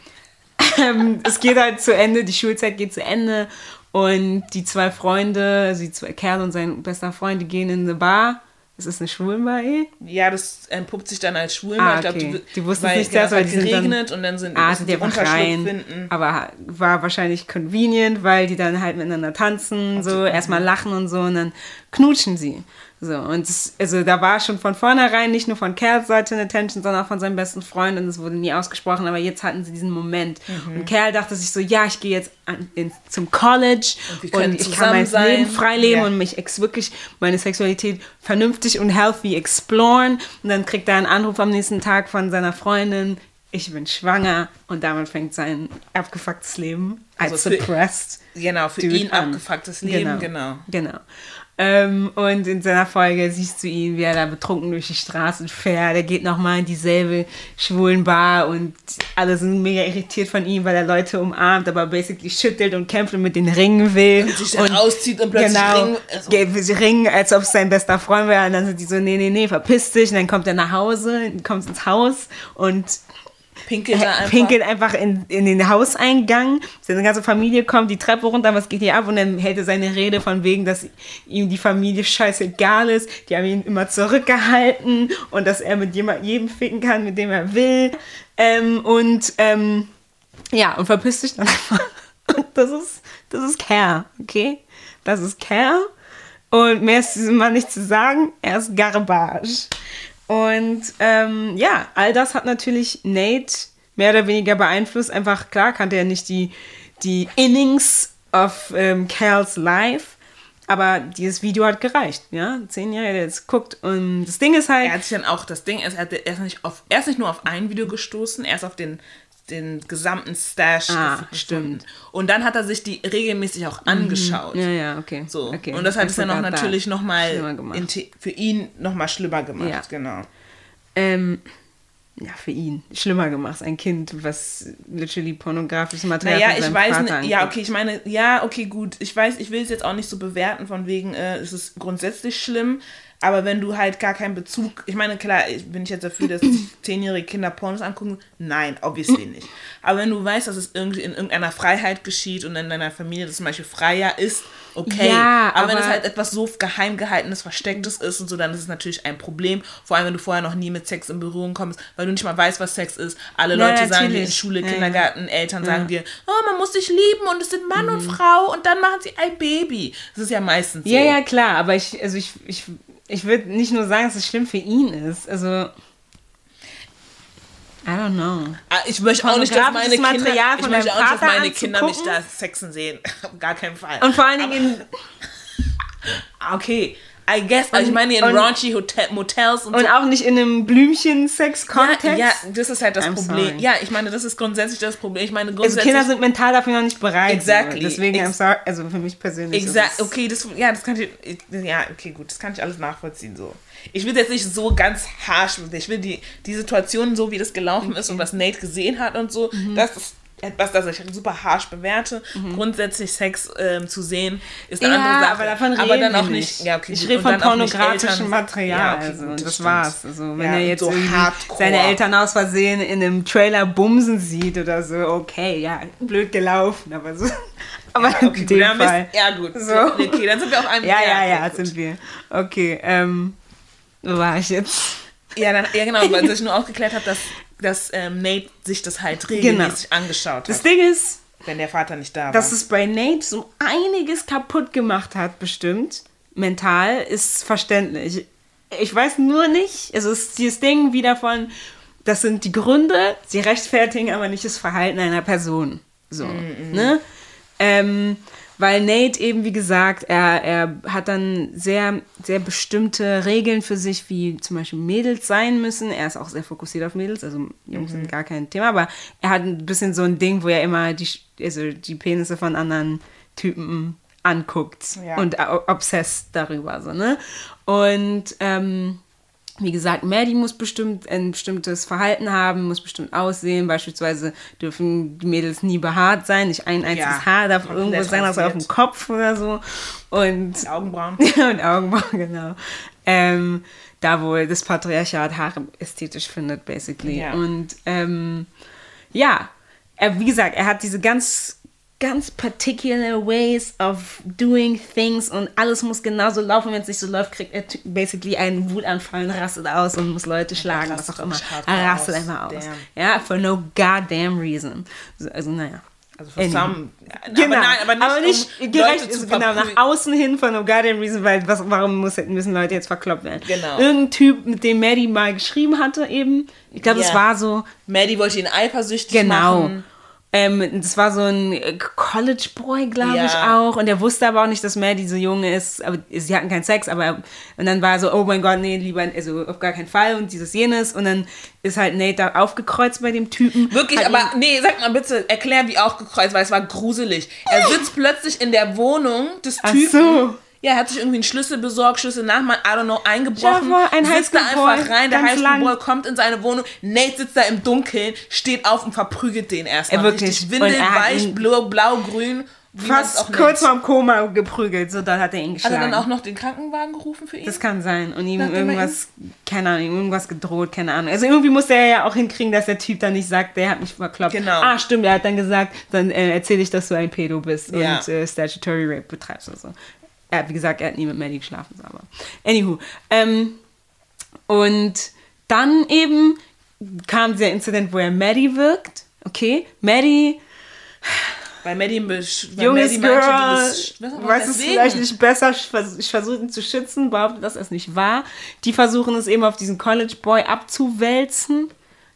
es geht halt zu Ende, die Schulzeit geht zu Ende und die zwei Freunde, also die zwei Kerl und sein bester Freund, die gehen in eine Bar. Es ist eine Schwulenbar eh? Ja, das entpuppt sich dann als schwul. Ah, ich glaub, okay. die, Die wussten es nicht weil es sind dann- geregnet und dann sind, Ah, sind die rein. finden. Aber war wahrscheinlich convenient, weil die dann halt miteinander tanzen, so erstmal lachen und so und dann knutschen sie. So, und es, also da war schon von vornherein nicht nur von Kerls Seite eine Tension, sondern auch von seinem besten Freund und es wurde nie ausgesprochen, aber jetzt hatten sie diesen Moment. Mhm. Und Kerl dachte sich so, ja, ich gehe jetzt an, in, zum College Und und, ich kann mein zusammen Leben sein. frei leben Ja. und mich ex wirklich meine Sexualität vernünftig und healthy exploren. Und dann kriegt er einen Anruf am nächsten Tag von seiner Freundin, ich bin schwanger und damit fängt sein abgefucktes Leben als Also für- suppressed. Genau, für ihn an. abgefucktes Leben, genau. Genau. Ähm, und in seiner Folge siehst du ihn, wie er da betrunken durch die Straßen fährt. Er geht nochmal in dieselbe schwulen Bar und alle sind mega irritiert von ihm, weil er Leute umarmt, aber basically schüttelt und kämpft und mit den Ringen will. Und sich dann auszieht und plötzlich genau, Ring- also- ge- Ring, als ob es sein bester Freund wäre. Und dann sind die so, nee, nee, nee, verpiss dich. Und dann kommt er nach Hause, kommt ins Haus und Pinkelt da einfach. pinkelt einfach in, in den Hauseingang. Seine ganze Familie kommt die Treppe runter, was geht hier ab? Und dann hält er seine Rede von wegen, dass ihm die Familie scheißegal ist. Die haben ihn immer zurückgehalten und dass er mit jemand, jedem ficken kann, mit dem er will. Ähm, und ähm, ja, und verpisst sich dann einfach. Und das ist, das ist Kerl, okay? Das ist Kerl. Und mehr ist diesem Mann nicht zu sagen. Er ist Garbage. Und ähm, ja, all das hat natürlich Nate mehr oder weniger beeinflusst. Einfach, klar, kannte er nicht die, die Innings of ähm, Cal's Life. Aber dieses Video hat gereicht, ja. Zehn Jahre, der jetzt guckt. Und das Ding ist halt. Er hat sich dann auch, das Ding ist, er, hat, er, ist nicht auf, er ist nicht nur auf ein Video gestoßen, er ist auf den, den gesamten Stash Ah, gefunden. stimmt. Und dann hat er sich die regelmäßig auch angeschaut. ja, ja, okay. So. okay. Und das hat es dann da natürlich nochmal für ihn nochmal schlimmer gemacht. Ja. Genau. Ähm, ja, für ihn schlimmer gemacht. Ein Kind, was literally pornografisches Material Naja, ich weiß Vater nicht, ja, okay, ich meine, ja, okay, gut. Ich weiß, ich will es jetzt auch nicht so bewerten, von wegen, äh, es ist grundsätzlich schlimm, aber wenn du halt gar keinen Bezug, ich meine, klar, ich- bin ich jetzt dafür, dass zehnjährige Kinder Pornos angucken? Nein, obviously nicht. Aber wenn du weißt, dass es irgendwie in irgendeiner Freiheit geschieht und in deiner Familie das zum Beispiel freier ist, okay. Ja, aber, wenn es aber- halt etwas so geheim gehaltenes, verstecktes ist und so, dann ist es natürlich ein Problem. Vor allem, wenn du vorher noch nie mit Sex in Berührung kommst, weil du nicht mal weißt, was Sex ist. Alle Ja, Leute sagen dir in natürlich. Schule, Ja, ja. Kindergarten, Eltern sagen dir, oh, man muss sich lieben und es sind Mann und Frau und dann machen sie ein Baby. Das ist ja meistens so. Ja, ja, klar, aber ich, also ich, ich, ich würde nicht nur sagen, dass es schlimm für ihn ist. Also, I don't know. Ah, Ich möchte auch nicht, dass meine Kinder, ich möchte auch nicht, dass meine Kinder mich da sexen sehen. Auf gar keinen Fall. Und vor allen Dingen in, Ah, okay, I guess, also ich meine in und- raunchy Hotel, Motels und, und so. auch nicht in einem Blümchen-Sex-Kontext. Ja, ja, das ist halt das I'm Problem. sorry. Ja, ich meine, das ist grundsätzlich das Problem. Ich meine, Also grundsätzlich... Kinder sind mental dafür noch nicht bereit. Exactly. So. Deswegen, Ex- I'm sorry, also für mich persönlich. es- okay, das, ja, das kann ich, ja, okay, gut, das kann ich alles nachvollziehen, so. Ich will jetzt nicht so ganz harsh, ich will die, die Situation, so wie das gelaufen ist und was Nate gesehen hat und so, Mhm. das ist etwas, das ich super harsh bewerte. Grundsätzlich Sex ähm, zu sehen ist eine Mhm. Ja, andere Sache. aber davon aber reden dann wir auch nicht. Ja, okay, ich gut. rede von dann pornografischem Material. Ja, okay, also, gut, das stimmt. war's. Also, wenn Ja, er jetzt so seine Eltern aus Versehen in einem Trailer bumsen sieht oder so, okay, ja, blöd gelaufen, aber so. Aber Ja, okay, in gut, dem dann bist- Fall. Ja, gut. So. Okay, dann sind wir auf einem Ja, ja, ja, gut. sind wir. Okay, ähm, wo war ich jetzt? Ja, dann, ja genau, weil ich nur aufgeklärt habe, dass, dass ähm, Nate sich das halt regelmäßig angeschaut Das hat, Ding ist, wenn der Vater nicht da war. dass es bei Nate so einiges kaputt gemacht hat, bestimmt, mental, ist verständlich. Ich weiß nur nicht, also es ist dieses Ding wieder von, das sind die Gründe, sie rechtfertigen aber nicht das Verhalten einer Person. So, ne? Ähm, weil Nate eben, wie gesagt, er, er hat dann sehr, sehr bestimmte Regeln für sich, wie zum Beispiel Mädels sein müssen. Er ist auch sehr fokussiert auf Mädels, also Jungs sind gar kein Thema, aber er hat ein bisschen so ein Ding, wo er immer die, also die Penisse von anderen Typen anguckt Ja. und obsessed darüber. So, ne? Und ähm, wie gesagt, Maddie muss bestimmt ein bestimmtes Verhalten haben, muss bestimmt aussehen. Beispielsweise dürfen die Mädels nie behaart sein, nicht ein einziges Ja, Haar darf irgendwo sein, außer auf dem. Kopf oder so. Und, Die Augenbrauen. und Augenbrauen, genau. Ähm, da, wo das Patriarchat Haare ästhetisch findet, basically. Ja. Und ähm, ja, er, wie gesagt, er hat diese ganz, ganz particular ways of doing things und alles muss genauso laufen. Wenn es nicht so läuft, kriegt er basically einen Wutanfall und rastet aus und muss Leute schlagen, was auch immer. Er rastet aus. einfach aus. Ja, for no goddamn reason. So, Also, naja. Also für Anyway. some. Genau, aber nein, aber nicht, um gerecht Leute zu ist, genau, nach außen hin von No Goddamn Reason, weil was, warum muss, müssen Leute jetzt verkloppt werden? Genau. Irgendein Typ, mit dem Maddie mal geschrieben hatte eben, ich glaube, es Ja. war so, Maddie wollte ihn eifersüchtig genau. machen. Ähm, das war so ein äh, College Boy, glaube Ja. ich auch. Und er wusste aber auch nicht, dass Maddie so jung ist. Aber sie hatten keinen Sex, aber und dann war er so, oh mein Gott, nee, lieber, also auf gar keinen Fall und dieses jenes. Und dann ist halt Nate da aufgekreuzt bei dem Typen. Wirklich, Hat aber nee, sag mal bitte, erklär wie aufgekreuzt, weil es war gruselig. Er sitzt plötzlich in der Wohnung des Ach Typen. so. Ja, er hat sich irgendwie einen Schlüssel besorgt, Schlüssel nach, man, I don't know, eingebrochen. Voll, ein sitzt da einfach rein, der. Highschool-Boy kommt in seine Wohnung, Nate sitzt da im Dunkeln, steht auf und verprügelt den erstmal. Ja, wirklich. Er hat windelweich, blau, blau, grün. fast auch kurz vorm Koma geprügelt. So, dann hat er ihn Hat geschlagen. er dann auch noch den Krankenwagen gerufen für ihn? Das kann sein. Und ihm Nachdem irgendwas, keine Ahnung, ihm irgendwas gedroht, keine Ahnung. Also irgendwie musste er ja auch hinkriegen, dass der Typ dann nicht sagt, der hat mich verkloppt. Genau. Ah, stimmt, er hat dann gesagt, dann äh, erzähle ich, dass du ein Pedo bist Ja. und äh, Statutory Rape betreibst oder so. Er hat, wie gesagt, er hat nie mit Maddie geschlafen, aber. Anywho. Ähm, und dann eben kam der Incident, wo er Maddie wirkt. Okay, Maddie Weil Maddie, weil junges Maddie Girl, meinte, du bist, was, weiß es vielleicht nicht besser, ich vers- ich versuche ihn zu schützen, behauptet, dass es nicht war. Die versuchen es eben auf diesen College Boy abzuwälzen,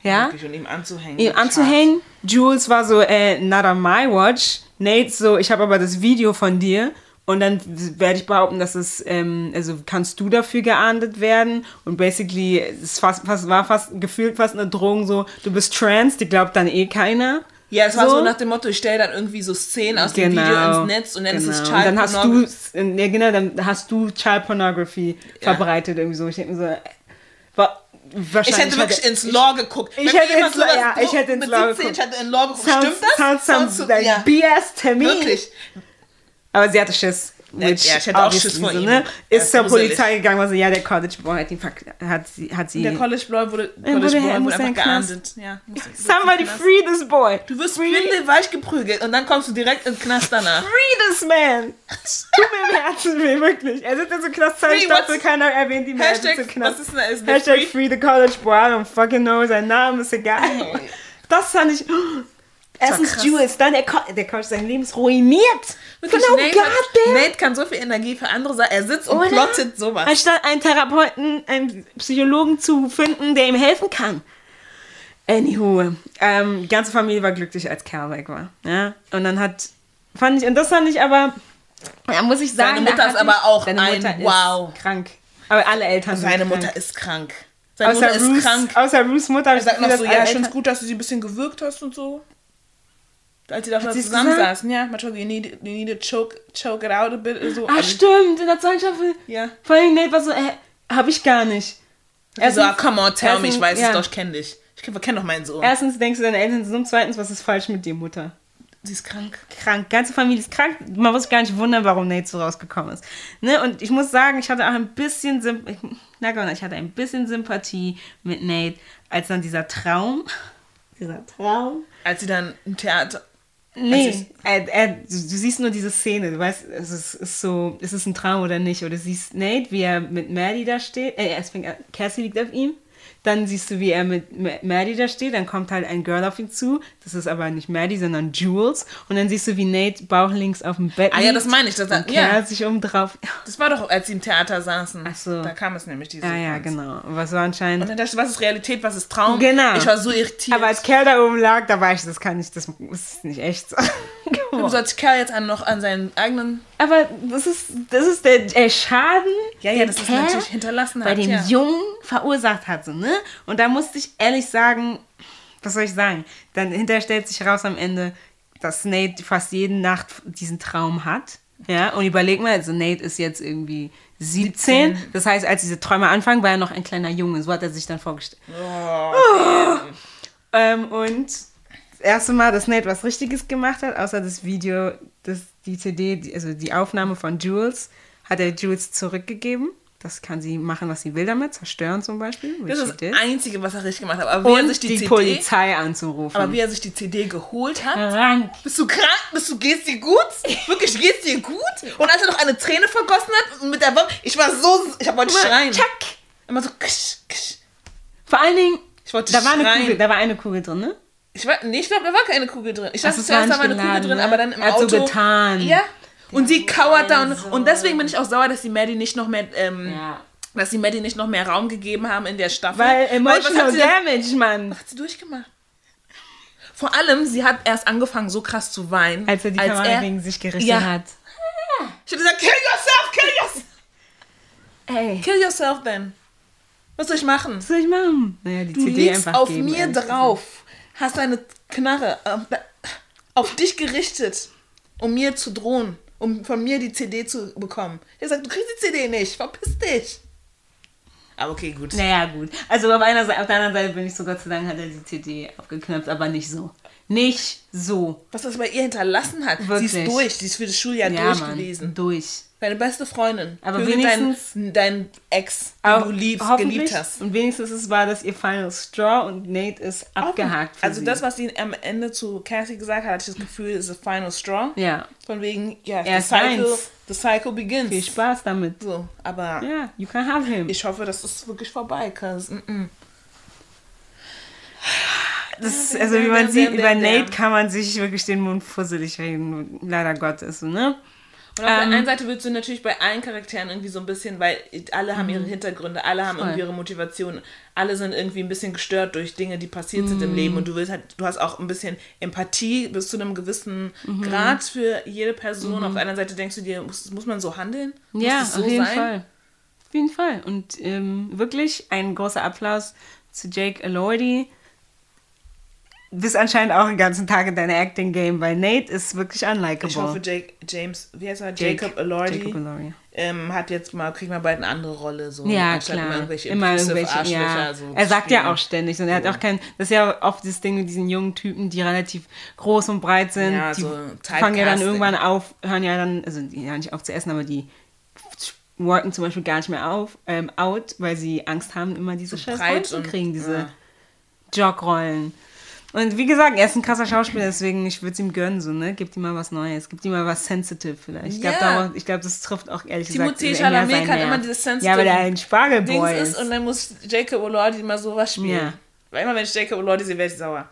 ja, Wirklich, und ihm anzuhängen. ihm anzuhängen. Jules war so, äh, not on my watch. Nate so, ich habe aber das Video von dir. Und dann werde ich behaupten, dass es, ähm, also kannst du dafür geahndet werden. Und basically, es fast, fast, war fast gefühlt fast eine Drohung so, du bist trans, die glaubt dann eh keiner. Ja, es war so nach dem Motto, ich stelle dann irgendwie so Szenen aus dem Video ins Netz und dann ist es genau. Child Und dann hast du, ja genau, dann hast du Child Pornography Ja. verbreitet irgendwie so. Ich denke mir so, war, Ich wahrscheinlich hätte wirklich hatte- ins Law geguckt. ich hätte ins sowas ja, ich hätte ins Law 17, geguckt. Ich hätte in Law geguckt. Sounds, Stimmt das? sounds, sounds Sounds- like ja. BS me. Wirklich. Aber sie hatte Schiss. Ja, which ich hätte auch Schiss vor so, ihm. Ne? Er Ist zur gruselig. Polizei gegangen, war so, ja, der College Boy hat, ihn hat sie, hat sie Der College Boy wurde, wurde- College er Boy wurde einfach geahndet. Ja, Somebody free this boy. Du wirst free, windelweich geprügelt und dann kommst du direkt in den Knast danach. free this man. Tut mir im Herzen weh, wirklich. Er sitzt in so Knast, Staffel, what's- keiner erwähnt ihn mehr. Er Hashtag, im Knast. was ist denn, ist Hashtag free? free the college boy, I don't fucking know, sein Name ist egal. Das fand ich. Erstens. Jules, dann der, Co der Coach sein Leben ruiniert. Wirklich, genau, Nate, goddamn. Nate kann so viel Energie für andere Sachen. Er sitzt und Oder? plottet sowas. Anstatt einen Therapeuten, einen Psychologen zu finden, der ihm helfen kann. Anywho, ähm, die ganze Familie war glücklich, als Kerl weg war. Ja? Und dann hat, fand ich, und das fand ich aber, da muss ich sagen, Seine Mutter ist aber auch seine ein Mutter Wow. Ist krank. Aber alle Eltern Seine sind Mutter krank. ist krank. Seine Außer Mutter ist Ruths, krank. Außer Ruths Mutter. Er ich sagt noch so, ja, ich finde es gut, dass du sie ein bisschen gewürgt hast und so. Als sie da sie es zusammensaßen, ja, manchmal, you need, you need to choke, choke it out a bit. So. Ah, Also, stimmt, in der zweiten Staffel. Ja. Vor allem Nate war so, äh, hab ich gar nicht. Sie so, ah, Erstens- come on, tell me, ich weiß ja. es doch, ich kenne dich. Ich kenne doch meinen Sohn. Erstens denkst du, deine Eltern sind dumm. Zweitens, was ist falsch mit dir, Mutter? Sie ist krank. Krank. Ganze Familie ist krank. Man muss sich gar nicht wundern, warum Nate so rausgekommen ist. Ne? Und ich muss sagen, ich hatte auch ein bisschen Sympathie. Na genau, ich hatte ein bisschen Sympathie mit Nate, als dann dieser Traum. Dieser Traum. Als sie dann im Theater. Nee, er, er, du, siehst nur diese Szene, du weißt, es ist, ist so, ist es ein Traum oder nicht? Oder du siehst Nate, wie er mit Maddie da steht, äh, Cassie liegt auf ihm, dann siehst du, wie er mit Ma- Maddie da steht, dann kommt halt ein Girl auf ihn zu, das ist aber nicht Maddie, sondern Jules, und dann siehst du, wie Nate bauchlinks auf dem Bett Ah ja, das meine ich. Das, und ja, sich um drauf. das war doch, als sie im Theater saßen. Ach so. Da kam es nämlich, diese Ja, ja, Sequenz. genau. Und was war anscheinend... Und dann dachte ich, was ist Realität, was ist Traum? Genau. Ich war so irritiert. aber als Kerl da oben lag, da war ich, das kann ich, das ist nicht echt so. Wieso hat sich Kerl jetzt an, noch an seinen eigenen... Aber das ist, das ist der, der Schaden, Ja, ja, den das Kerl natürlich hinterlassen bei hat, dem ja. Jungen verursacht hatte, ne? Und da musste ich ehrlich sagen, was soll ich sagen? Dann hinterher stellt sich raus am Ende, dass Nate fast jede Nacht diesen Traum hat. Ja, und überleg mal, also Nate ist jetzt irgendwie 17. Das heißt, als diese Träume anfangen, war er noch ein kleiner Junge. So hat er sich dann vorgestellt. Ähm, und das erste Mal, dass Nate was Richtiges gemacht hat, außer das Video, das, die CD, also die Aufnahme von Jules, hat er Jules zurückgegeben. Das kann sie machen, was sie will damit, zerstören zum Beispiel. Das ist das. Einzige, was er richtig gemacht hat. Aber wie er Und sich die, die, CD... Polizei anzurufen. Aber wie er sich die CD geholt hat... Krank. Bist du krank? Bist du, geht's dir gut? Wirklich, geht's dir gut? Und als er noch eine Träne vergossen hat mit der Wampe, ich war so, ich wollte schreien. Tschack. Immer so, ksch, ksch. Vor allen Dingen, Ich wollte da war, eine schreien. Kugel, da war eine Kugel drin, ne? Ich war, nee, ich glaube, da war keine Kugel drin. Ich Ach, dachte es war zuerst, da war eine nicht Kugel geladen, drin, ne? aber dann im Er hat so Auto. getan. Ja. Und sie kauert da und, so. und deswegen bin ich auch sauer, dass die Maddie nicht noch mehr, ähm, Ja. dass die Maddie nicht noch mehr Raum gegeben haben in der Staffel. Weil emotional denn- damage, Mann. was hat sie durchgemacht? Vor allem, sie hat erst angefangen, so krass zu weinen. Als er die Kamera gegen sich gerichtet Ja. hat. Ich hätte gesagt, kill yourself, kill yourself. Ey, Kill yourself then. Was soll ich machen? was soll ich machen? Naja, die Du CD liegst auf mir drauf, hast deine Knarre ähm, auf dich gerichtet, um mir zu drohen, um von mir die CD zu bekommen. Er sagt, du kriegst die CD nicht, verpiss dich. Aber okay, gut. Naja, gut. Also auf, einer Seite, auf der anderen Seite bin ich so, Gott sei hat er die CD aufgeknöpft, aber nicht so. Nicht so. Was das bei ihr hinterlassen hat. Wirklich. Sie ist durch, sie ist für das Schuljahr Ja, durch Mann, gewesen. durch. Deine beste Freundin. Aber wenigstens- Dein, dein Ex, den du liebst, geliebt hast. Und wenigstens es war das ihr Final Straw und Nate ist abgehakt. Also sie. das, was sie am Ende zu Cassie gesagt hat, hatte ich das Gefühl, ist a final straw. Ja. Von wegen, ja, the Er ist cycle, eins. the cycle begins. Viel Spaß damit. So, aber Ja, you can have him. ich hoffe, das ist wirklich vorbei, cause, mm -mm. Das, Ja, also wie man sieht, über Nate kann man sich wirklich den Mund fusselig reden, leider Gottes, ne? Und auf Ähm, der einen Seite willst du natürlich bei allen Charakteren irgendwie so ein bisschen, weil alle haben ihre Hintergründe, alle haben Mhm. Voll. irgendwie ihre Motivation, alle sind irgendwie ein bisschen gestört durch Dinge, die passiert sind Mhm. im Leben und du willst halt, du hast auch ein bisschen Empathie bis zu einem gewissen Mhm. Grad für jede Person. Auf der anderen Seite denkst du dir, muss, muss man so handeln? Muss Ja, so auf jeden sein? Fall. Auf jeden Fall. Und ähm, wirklich ein großer Applaus zu Jake Elordi. Bist anscheinend auch den ganzen Tag in deiner Acting Game, weil Nate ist wirklich unlikable. Ich hoffe, Jake, James, wie heißt er? Jake- Jacob Elordi. Jacob Elordi. Ähm, hat jetzt mal, kriegt mal bald eine andere Rolle. So, Ja, klar. Immer irgendwelche, Immer irgendwelche, ja. So er sagt ja spielen. auch ständig. Und er hat So. auch kein, das ist ja oft das Ding mit diesen jungen Typen, die relativ groß und breit sind. Ja, die so fangen ja dann irgendwann auf, hören ja dann, also die hören nicht auf zu essen, aber die worken zum Beispiel gar nicht mehr auf, ähm, out, weil sie Angst haben, immer diese So scheiß breit Rollen zu und- kriegen, diese ja. Jogrollen. Und wie gesagt, er ist ein krasser Schauspieler, deswegen ich würde es ihm gönnen, so, ne? Gib ihm mal was Neues, gib ihm mal was sensitive vielleicht. Ich glaube, Ja. ich glaub, das trifft auch ehrlich Timothée gesagt eher Chalamet kann immer dieses sensitive Ja, weil er ein Spargelboy ist. ist und dann muss Jacob Elordi mal sowas spielen. Ja. Weil immer, wenn ich Jacob Elordi sehe, werde ich sauer.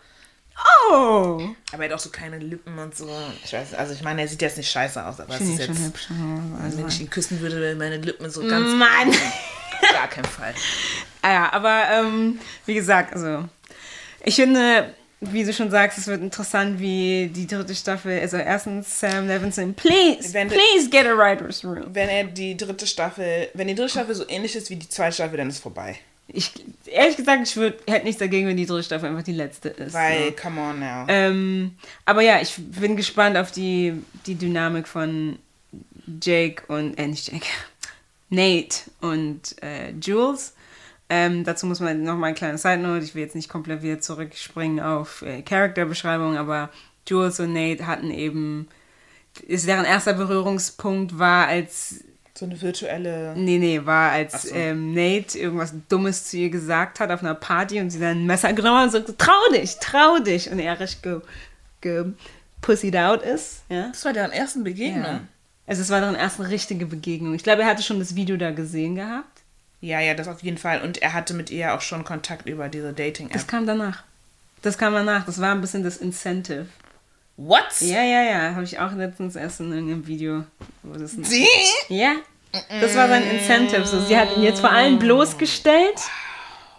Oh! Aber er hat auch so kleine Lippen und so. Ich weiß, also ich meine, er sieht jetzt nicht scheiße aus, aber es ist jetzt, hübsch. also wenn ich ihn küssen würde, wären meine Lippen so ganz... Mann! Gar kein Fall. Ah ja, aber ähm, wie gesagt, also ich finde, wie du schon sagst, es wird interessant, wie die dritte Staffel, also erstens Sam Levinson, please, Wenn please get a writer's room. Wenn er die dritte Staffel, wenn die dritte Staffel so ähnlich ist wie die zweite Staffel, dann ist es vorbei. Ich, ehrlich gesagt, ich würd, hätte nichts dagegen, wenn die dritte Staffel einfach die letzte ist. Weil, so. come on now. Ähm, aber ja, ich bin gespannt auf die, die Dynamik von Jake und, äh, nicht Jake, Nate und äh, Jules. Ähm, dazu muss man noch mal ein kleines Side Note. Ich will jetzt nicht komplett wieder zurückspringen auf äh, Charakterbeschreibung, aber Jules und Nate hatten eben, ist deren erster Berührungspunkt war, als So eine virtuelle. Nee, nee, war als so. ähm, Nate irgendwas Dummes zu ihr gesagt hat auf einer Party und sie dann ein Messer genommen hat und sagte, trau dich, trau dich. Und er recht ge, ge pussied out ist. Ja? Das war deren ersten Begegnung. ja. Also es war deren erste richtige Begegnung. Ich glaube, er hatte schon das Video da gesehen gehabt. Ja, ja, das auf jeden Fall. Und er hatte mit ihr auch schon Kontakt über diese Das Dating-App. kam danach. Das kam danach. Das war ein bisschen das Incentive. What? Ja, ja, ja. Habe ich auch letztens erst in irgendeinem Video. Das Sie? ja. Das war sein Incentive. So, sie hat ihn jetzt vor allem bloßgestellt.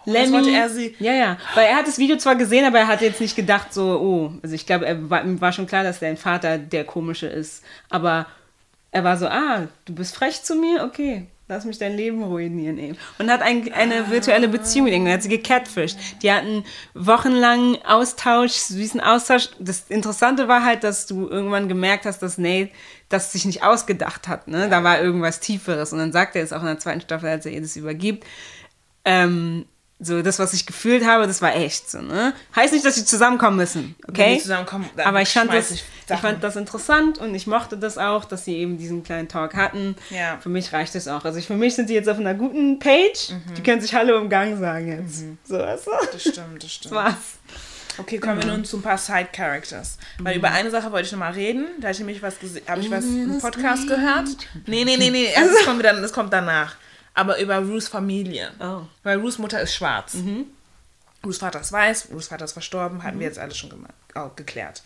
Lemmy. wollte er sie- Ja, ja. Weil er hat das Video zwar gesehen, aber er hat jetzt nicht gedacht, so, oh. Also ich glaube, er war, ihm war schon klar, dass dein Vater der komische ist. Aber er war so, ah, du bist frech zu mir? Okay. Lass mich dein Leben ruinieren eben. Und hat ein, eine virtuelle Beziehung mit ihm. Er hat sie gecatfished. Die hatten wochenlang Austausch, süßen Austausch. Das Interessante war halt, dass du irgendwann gemerkt hast, dass Nate das sich nicht ausgedacht hat. Ne? Da war irgendwas Tieferes. Und dann sagt er es auch in der zweiten Staffel, als er ihr das übergibt. Ähm, so, das, was ich gefühlt habe, das war echt so, ne? Heißt nicht, dass sie zusammenkommen müssen, Wenn okay? die zusammenkommen, dann Aber ich fand, das, ich ich fand das interessant und ich mochte das auch, dass sie eben diesen kleinen Talk hatten. Ja. Für mich reicht es auch. Also ich, für mich sind die jetzt auf einer guten Page. Die können sich Hallo im Gang sagen jetzt. So, weißt du? Das stimmt, das stimmt. Das war's. Okay, kommen wir nun zu ein paar Side-Characters. Weil über eine Sache wollte ich noch mal reden. Da habe ich nämlich was gesehen, habe ich was im Podcast gehört. Nee, nee, nee, nee, erst das kommt, wieder, das kommt danach. Aber über Ruths Familie. Oh. Weil Ruths Mutter ist schwarz. Ruths Vater ist weiß, Ruths Vater ist verstorben, hatten wir jetzt alles schon auch geklärt.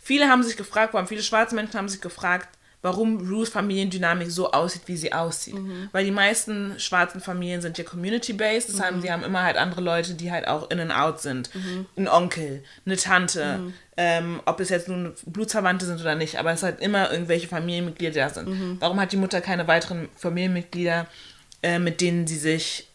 Viele haben sich gefragt, allem viele schwarze Menschen haben sich gefragt, warum Ruths Familiendynamik so aussieht, wie sie aussieht. Weil die meisten schwarzen Familien sind ja community-based, das heißt, sie haben immer halt andere Leute, die halt auch in and out sind. Ein Onkel, eine Tante, ähm, ob es jetzt nun Blutsverwandte sind oder nicht, aber es halt immer irgendwelche Familienmitglieder da sind. Warum hat die Mutter keine weiteren Familienmitglieder, äh, mit denen sie sich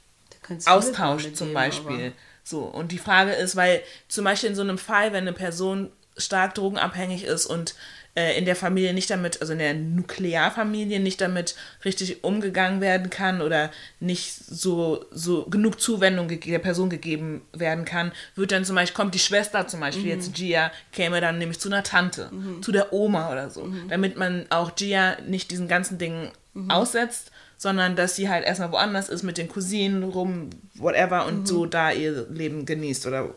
Austausch zum Beispiel. So, und die Frage ist, weil zum Beispiel in so einem Fall, wenn eine Person stark drogenabhängig ist und äh, in der Familie nicht damit, also in der Nuklearfamilie nicht damit richtig umgegangen werden kann oder nicht so, so genug Zuwendung der Person gegeben werden kann, wird dann zum Beispiel, kommt die Schwester zum Beispiel, jetzt Gia, käme dann nämlich zu einer Tante, zu der Oma oder so, damit man auch Gia nicht diesen ganzen Dingen aussetzt, sondern dass sie halt erstmal woanders ist mit den Cousinen rum, whatever, und so da ihr Leben genießt oder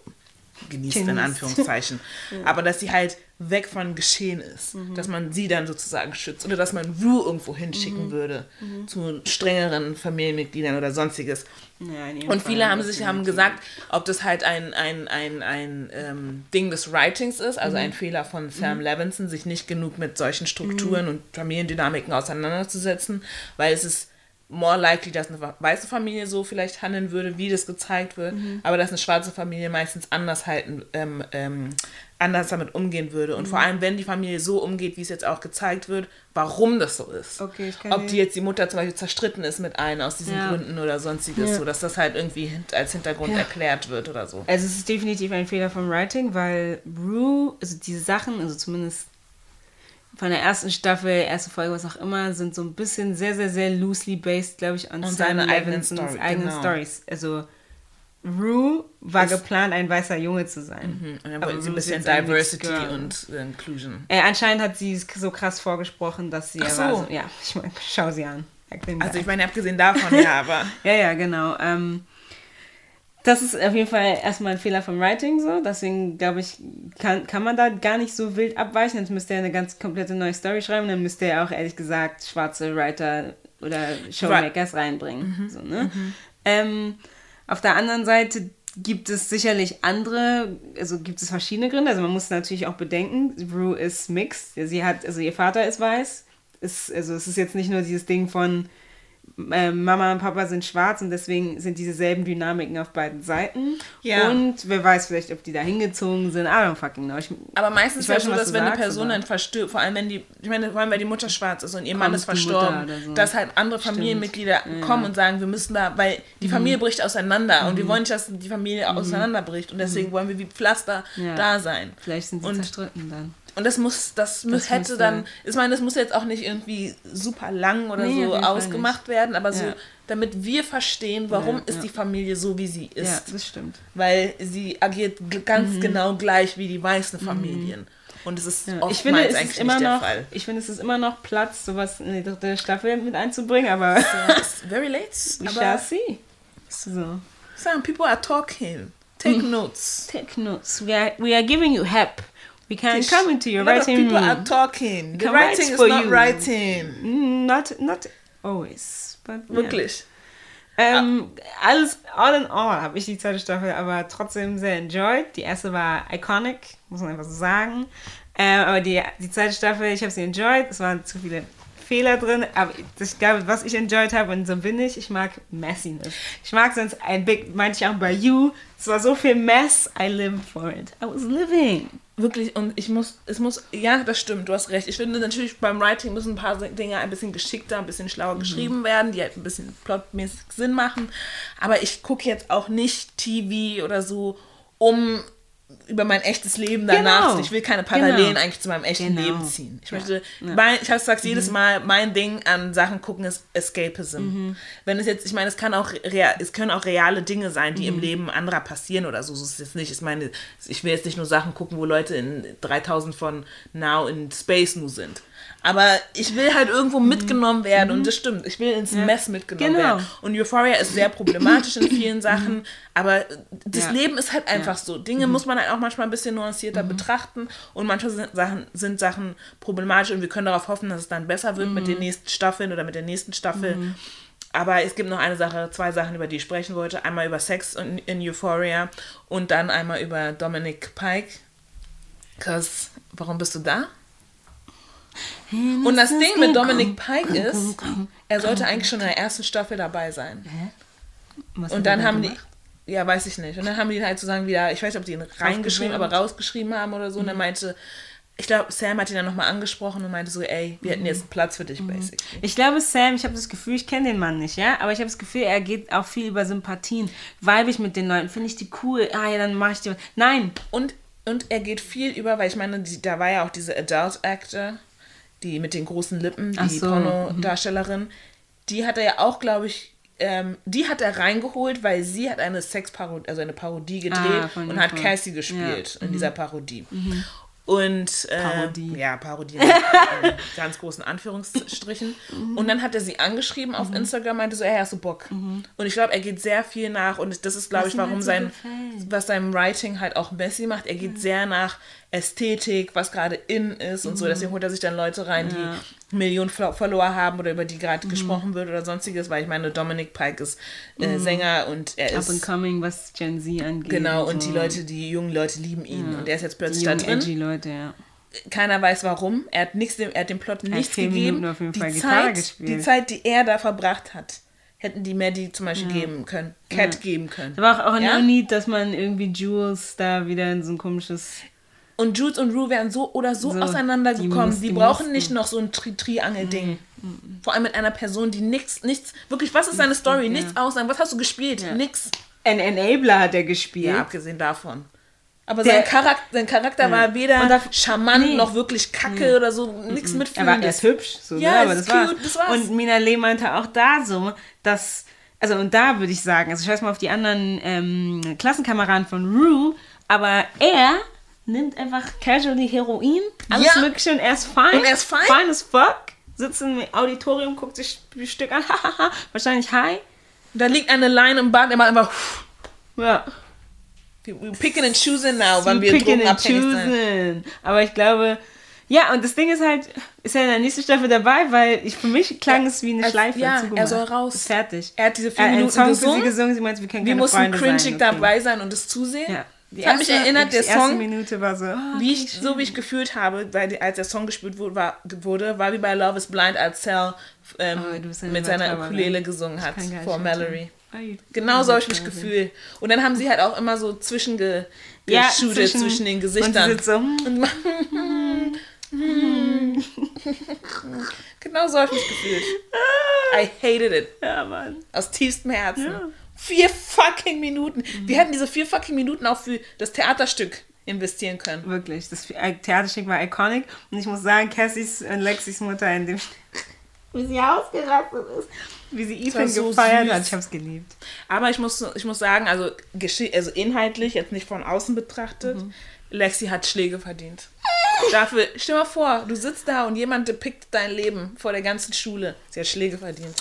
genießt in Genießt. Anführungszeichen. Aber dass sie halt weg von Geschehen ist, dass man sie dann sozusagen schützt oder dass man Rue irgendwo hinschicken würde zu strengeren Familienmitgliedern oder sonstiges. Ja, in Und Fall viele haben sich haben gesagt, ob das halt ein, ein, ein, ein ähm, Ding des Writings ist, also ein Fehler von Sam Levinson, sich nicht genug mit solchen Strukturen und Familiendynamiken auseinanderzusetzen, weil es ist more likely, dass eine weiße Familie so vielleicht handeln würde, wie das gezeigt wird, aber dass eine schwarze Familie meistens anders halten, ähm, ähm, anders damit umgehen würde. Und vor allem, wenn die Familie so umgeht, wie es jetzt auch gezeigt wird, warum das so ist. Okay, ich kann Ob die jetzt die Mutter zum Beispiel zerstritten ist mit einem aus diesen Ja. Gründen oder sonstiges, Ja. so dass das halt irgendwie als Hintergrund Ja. erklärt wird oder so. Also es ist definitiv ein Fehler vom Writing, weil Rue, also diese Sachen, also zumindest von der ersten Staffel, erste Folge, was auch immer, sind so ein bisschen sehr, sehr, sehr loosely based, glaube ich, Sam seine eigenen Story, eigenen genau. Stories. Also Rue war Ist- geplant, ein weißer Junge zu sein. Und dann Aber wollten sie ein bisschen Diversity und äh, Inclusion. Äh, anscheinend hat sie es so krass vorgesprochen, dass sie Ach ja so. so, ja, ich meine, schau sie an. Also ich meine, abgesehen davon, ja, aber Ja, ja, genau. Ähm, das ist auf jeden Fall erstmal ein Fehler vom Writing so. Deswegen glaube ich, kann, kann man da gar nicht so wild abweichen. Jetzt müsste er eine ganz komplette neue Story schreiben. Dann müsste er auch ehrlich gesagt schwarze Writer oder Showmakers reinbringen. So, ne? ähm, auf der anderen Seite gibt es sicherlich andere, also gibt es verschiedene Gründe. Also man muss natürlich auch bedenken, Rue ist mixed. Sie hat, also ihr Vater ist weiß. Ist, also es ist jetzt nicht nur dieses Ding von äh, Mama und Papa sind schwarz und deswegen sind dieselben Dynamiken auf beiden Seiten. Ja. Und wer weiß vielleicht, ob die da hingezogen sind. I don't fucking know. Ich, Aber meistens ist ja so, dass wenn eine Person dann verstirbt, vor allem wenn die, ich meine, vor allem weil die Mutter schwarz ist und ihr Mann ist verstorben, so. dass halt andere Stimmt. Familienmitglieder kommen und sagen, wir müssen da, weil die Mhm. Familie bricht auseinander und wir wollen nicht, dass die Familie auseinanderbricht und deswegen wollen wir wie Pflaster Ja. da sein. vielleicht sind sie Und- zerstritten dann. Und das muss, das, Das hätte dann, ich meine, das muss jetzt auch nicht irgendwie super lang oder Nee, so ausgemacht werden, aber so, Ja. damit wir verstehen, warum Ja, ist ja. die Familie so, wie sie ist. Ja, das stimmt. Weil sie agiert ganz genau gleich wie die weißen Familien. Und es ist Ja. Ich finde, es eigentlich ist immer der noch, Fall. ich finde, es ist immer noch Platz, sowas in die dritte Staffel mit einzubringen, aber Ja, it's very late, we shall aber see. So. some people are talking. Take notes. Take notes. We are, we are giving you help. We can come into your writing people are room. talking. The writing is not you. writing. Mm, Not, not always. But, yeah. Wirklich. Ähm, alles, all in all, habe ich die zweite Staffel aber trotzdem sehr enjoyed. Die erste war iconic, muss man einfach so sagen. Ähm, aber die, die zweite Staffel, ich habe sie enjoyed. Es waren zu viele Fehler drin, aber ich glaube, was ich enjoyed habe, und so bin ich, ich mag Messiness. Ich mag sonst ein Big, meinte ich auch bei You, es war so viel Mess, I live for it. I was living. Wirklich, und ich muss, es muss, ja, das stimmt, du hast recht. Ich finde natürlich beim Writing müssen ein paar Dinge ein bisschen geschickter, ein bisschen schlauer geschrieben werden, die halt ein bisschen plotmäßig Sinn machen. Aber ich gucke jetzt auch nicht TV oder so, um über mein echtes Leben danach. Genau. Ich will keine Parallelen Genau. eigentlich zu meinem echten Genau. Leben ziehen. Ich Ja. möchte, Ja. mein, ich habe es jedes Mal, mein Ding an Sachen gucken ist Escapism. Wenn es jetzt, ich meine, es kann auch, rea- es können auch reale Dinge sein, die im Leben anderer passieren oder so. So ist es jetzt nicht. Ich meine, ich will jetzt nicht nur Sachen gucken, wo Leute in 3000 von Now in Space nur sind. Aber ich will halt irgendwo mitgenommen werden und das stimmt. Ich will ins Mess mitgenommen Genau. werden. Und Euphoria ist sehr problematisch in vielen Sachen, aber das Ja. Leben ist halt einfach so. Dinge muss man halt auch manchmal ein bisschen nuancierter betrachten und manche sind Sachen, sind Sachen problematisch und wir können darauf hoffen, dass es dann besser wird mit den nächsten Staffeln oder mit der nächsten Staffel. Aber es gibt noch eine Sache, zwei Sachen, über die ich sprechen wollte. Einmal über Sex in, in Euphoria und dann einmal über Dominic Pike. Cause, warum bist du da? Und das Ding mit Dominic Pike ist, er sollte eigentlich schon in der ersten Staffel dabei sein. Was Und dann haben die, ja, weiß ich nicht. Und dann haben die halt sozusagen wieder, ich weiß nicht, ob die ihn reingeschrieben, aber rausgeschrieben haben oder so. Und er meinte, ich glaube, Sam hat ihn dann nochmal angesprochen und meinte so, ey, wir hätten jetzt einen Platz für dich, basically. Ich glaube, Sam, ich habe das Gefühl, ich kenne den Mann nicht, ja, aber ich habe das Gefühl, er geht auch viel über Sympathien. Vibe ich mit den Leuten, finde ich die cool. Ah ja, dann mache ich die. Nein, Und, und er geht viel über, weil ich meine, die, da war ja auch diese Adult Actor, die mit den großen Lippen, die so, Pornodarstellerin, die hat er ja auch, glaube ich, ähm, die hat er reingeholt, weil sie hat eine Sexparodie, also eine Parodie gedreht Ah, und hat Nicole. Cassie gespielt in dieser Parodie. Und äh, Parodie. ja, Parodie mit äh, ganz großen Anführungsstrichen. Und dann hat er sie angeschrieben auf Instagram, meinte so, ey, hast du Bock? Und ich glaube, er geht sehr viel nach und das ist, glaube ich, warum halt so sein, gefällt. was seinem Writing halt auch Messi macht. Er geht sehr nach Ästhetik, was gerade in ist und so. Deswegen holt er sich dann Leute rein, die Millionen Fo- Follower haben oder über die gerade gesprochen wird oder sonstiges, weil ich meine, Dominic Pike ist äh, Sänger und er up and ist coming, was Gen Z angeht. genau und so. die Leute, die jungen Leute lieben ihn und er ist jetzt die plötzlich da jungen, drin edgy Leute, ja. keiner weiß warum. Er hat nichts, er hat dem Plot nichts gegeben. Minuten auf jeden die Fall Gitarre Zeit, gespielt. die Zeit, die er da verbracht hat, hätten die Maddie zum Beispiel geben können, Cat geben können. Da war auch, auch Ja? no need, dass man irgendwie Jules da wieder in so ein komisches. Und Jules und Rue wären so oder so, So, auseinandergekommen. die Die, muss- die brauchen mussten. nicht noch so ein Tri Triangel-Ding. Vor allem mit einer Person, die nichts, nichts, wirklich, was ist seine Story? Nichts aussagen. Was hast du gespielt? Nix. Ein Enabler hat er gespielt. Ja, abgesehen davon. Aber Der- sein Charakter, sein Charakter war weder da- charmant nee. noch wirklich kacke oder so, nichts Er mitfühlendes. war erst hübsch, so, Ja, ne? aber das war's. cute, das war's. Und Mina Lee meinte auch da so, dass, also und da würde ich sagen, also ich weiß mal auf die anderen ähm, Klassenkameraden von Rue, aber er nimmt einfach casually Heroin, alles Ja. mögliche und er ist fein. Und er ist fein. Fine as fuck. Sitzt im Auditorium, guckt sich ein Stück an, wahrscheinlich high. Da liegt eine Line im Bad, er macht einfach, Ja. we picking and choosing now, wann wir picking and sein. choosing. Aber ich glaube, ja, und das Ding ist halt, ist er in der nächsten Staffel dabei, weil ich, für mich klang es wie eine als- Schleife. ja, zugemacht. er soll raus. Ist fertig. Er hat diese vier Er Minuten Song für sie gesungen. gesungen, sie meinte, wir können Wir keine mussten Freunde cringig sein. okay. dabei sein und es zusehen. Ja. Die Das hat mich erste- erinnert, der erste Song, Minute war so, ah, wie ich, so wie ich gefühlt habe, weil als der Song gespielt wurde, war, wurde, war wie bei Love is Blind, als Sal ähm, Oh, mit seiner Ukulele gesungen hat vor Mallory. Ay, Genau so habe ich mich gefühlt. Und dann haben sie halt auch immer so zwischenge Ja, geshootet zwischen, den Und Gesichtern. sie sitzt so, hm, Und genau so habe ich mich gefühlt. I hated it. ja, Mann. Aus tiefstem Herzen. Ja. Vier fucking Minuten. Wir hätten diese vier fucking Minuten auch für das Theaterstück investieren können. Wirklich. Das Theaterstück war iconic. Und ich muss sagen, Cassies und Lexis Mutter in dem wie sie ausgerastet ist. Wie sie Ethan so gefeiert süß. hat. Ich hab's geliebt. Aber ich muss, ich muss sagen, also, also inhaltlich, jetzt nicht von außen betrachtet, Lexi hat Schläge verdient. Dafür, stell mal vor, du sitzt da und jemand depickt dein Leben vor der ganzen Schule. Sie hat Schläge verdient.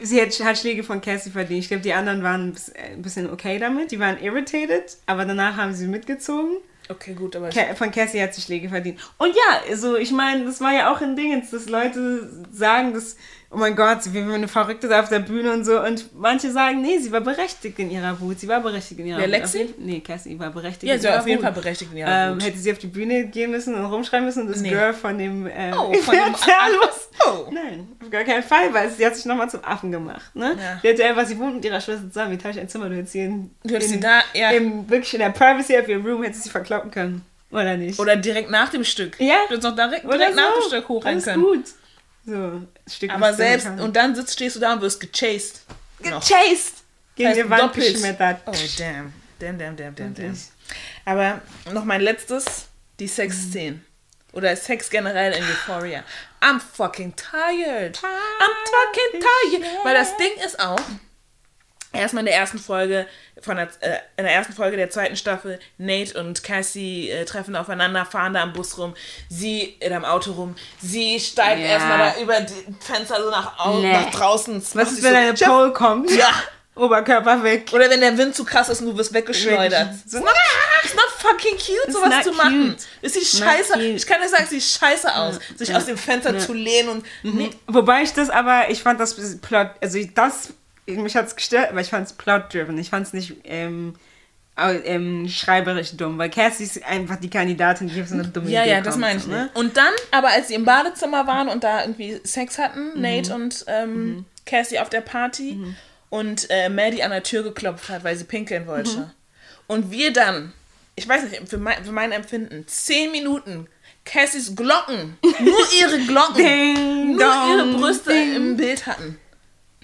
Sie hat, hat Schläge von Cassie verdient. Ich glaube, die anderen waren ein bis- ein bisschen okay damit. Die waren irritated, aber danach haben sie mitgezogen. Okay, gut, aber Von Cassie hat sie Schläge verdient. Und ja, also ich meine, das war ja auch ein Ding, dass Leute sagen, dass, oh mein Gott, sie war eine Verrückte da auf der Bühne und so. Und manche sagen, nee, sie war berechtigt in ihrer Wut. Sie war berechtigt in ihrer Wer, Wut. Lexi? Nee, Cassie war berechtigt ja, in sie war ihrer auf jeden Wut. Fall berechtigt in ihrer Ähm, Wut. hätte sie auf die Bühne gehen müssen und rumschreien müssen und das Nee. Girl von dem ähm, Oh, von dem Erzählus. Oh. Nein, auf gar keinen Fall, weil sie hat sich nochmal zum Affen gemacht. Ne? Ja. Die, hätte einfach, sie wohnt mit ihrer Schwester zusammen. Wie teile ich ein Zimmer? Du hättest sie in, Du hättest in, sie da, ja. im, wirklich in der Privacy of your room hättest sie verkloppen können. Oder nicht? Oder direkt nach dem Stück. Ja. Du hättest noch direkt, direkt nach so. dem Stück hochrennen Alles können. gut. So, Aber selbst, und dann sitzt, stehst du da und wirst gechased. Gechased! Gegen die Wand doppelt. geschmettert. Oh, damn. Damn, damn, damn, damn, damn. Aber noch mein letztes, die Sexszenen. Oder Sex generell in Euphoria. I'm fucking tired. I'm fucking tired. Weil das Ding ist auch, erstmal in der ersten Folge, von der, äh, in der ersten Folge der zweiten Staffel, Nate und Cassie äh, treffen aufeinander, fahren da am Bus rum, sie in am Auto rum, sie steigt Ja. erstmal da über die Fenster so nach, au Nee. nach draußen. Was ist, wenn so, eine Pole kommt? Ja. Oberkörper weg. Oder wenn der Wind zu krass ist und du wirst weggeschleudert. So, It's not fucking cute, sowas not zu machen. cute. Es sieht Not scheiße. Ich kann dir sagen, es sieht scheiße aus, sich Ja. aus dem Fenster Ja. zu lehnen und. Nee. Wobei ich das aber, ich fand das Plot, also das, mich hat es gestört, aber ich fand es plot-driven. Ich fand es nicht ähm, ähm, schreiberisch dumm, weil Cassie ist einfach die Kandidatin, die auf so eine dumme Ja, Idee ja, das kommt, meine ich nicht. Und dann, aber als sie im Badezimmer waren und da irgendwie Sex hatten, Mhm. Nate und ähm, Cassie auf der Party und äh, Maddie an der Tür geklopft hat, weil sie pinkeln wollte. Mhm. Und wir dann, ich weiß nicht, für mein, für mein Empfinden, zehn Minuten Cassies Glocken, nur ihre Glocken, Ding, nur dong, ihre Brüste ding. im Bild hatten.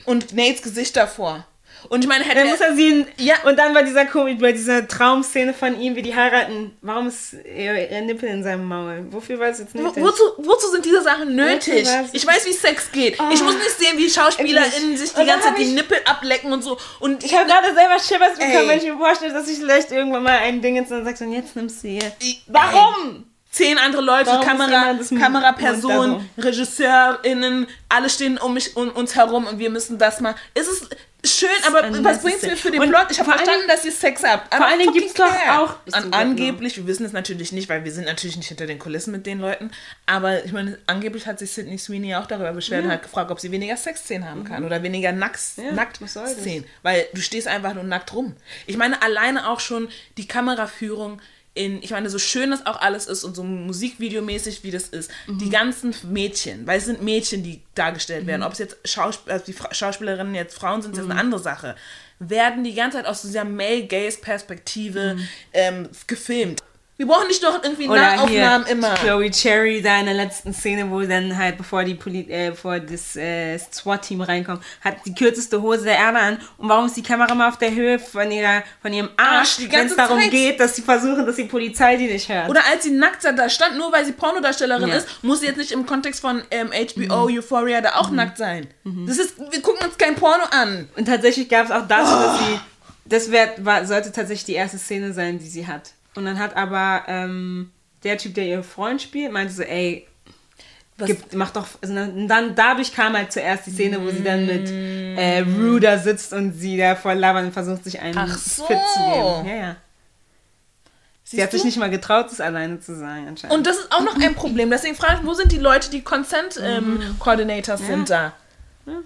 Und Nates Gesicht davor. Und ich meine, hätte Dann muss er sie Ja. und dann bei dieser, Ko- bei dieser Traumszene von ihm, wie die heiraten, warum ist ihr, Nippel in seinem Maul? Wofür war es jetzt Wo- nötig? Wozu, wozu sind diese Sachen nötig? Ich weiß, wie Sex geht. Ich muss nicht sehen, wie SchauspielerInnen sich die ganze Zeit die Nippel ablecken und so. Und Ich habe gerade selber Schibbers bekommen, Ey. wenn ich mir vorstelle, dass ich vielleicht irgendwann mal ein Ding jetzt und dann sagst und jetzt nimmst du hier. Warum? Zehn andere Leute, Warum Kamera, Kamerapersonen, RegisseurInnen, alle stehen um, mich, um uns herum und wir müssen das mal. Es ist schön, aber was bringt es mir für den Und Plot? Ich habe verstanden, dass ihr Sex habt. vor allen Dingen gibt's doch auch- An, angeblich, wir wissen es natürlich nicht, weil wir sind natürlich nicht hinter den Kulissen mit den Leuten, aber ich meine, angeblich hat sich Sydney Sweeney auch darüber beschwert und hat gefragt, ob sie weniger Sexszenen haben kann oder weniger Nacks, Mhm. Ja? Nacktszenen, weil du stehst einfach nur nackt rum. Ich meine, alleine auch schon die Kameraführung in, ich meine, so schön das auch alles ist und so musikvideomäßig wie das ist, Mhm. die ganzen Mädchen, weil es sind Mädchen, die dargestellt werden, ob es jetzt Schausp also die Fra Schauspielerinnen jetzt Frauen sind, ist Mhm. eine andere Sache, werden die ganze Zeit aus dieser Male-Gaze-Perspektive Mhm. ähm, gefilmt. Wir brauchen nicht doch irgendwie Oder Nahaufnahmen hier immer. Chloe Cherry da in der letzten Szene, wo dann halt, bevor die Poli äh, bevor das äh, SWAT-Team reinkommt, hat die kürzeste Hose der Erde an. Und warum ist die Kamera mal auf der Höhe von, ihrer, von ihrem Arsch, Arsch, wenn es darum Zeit. geht, dass sie versuchen, dass die Polizei die nicht hört? Oder als sie nackt da stand, nur weil sie Pornodarstellerin Ja. Mhm. ist, muss sie jetzt nicht im Kontext von ähm, HBO, Euphoria da auch nackt sein. Das ist, wir gucken uns kein Porno an. Und tatsächlich gab es auch das, dass Oh. sie. Das wär, war, sollte tatsächlich die erste Szene sein, die sie hat. Und dann hat aber ähm, der Typ, der ihr Freund spielt, meinte so, ey, Was- gibt, mach doch. Also dann, dann dadurch kam halt zuerst die Szene, wo sie dann mit äh, Rue da sitzt und sie da vor Labern versucht, sich einen Ach so. Fit zu geben. Ja, ja. Sie Siehst hat sich du? nicht mal getraut, das alleine zu sein, anscheinend. Und das ist auch noch ein Problem. Deswegen frage ich, wo sind die Leute, die Consent ähm, Mhm. Coordinators sind da?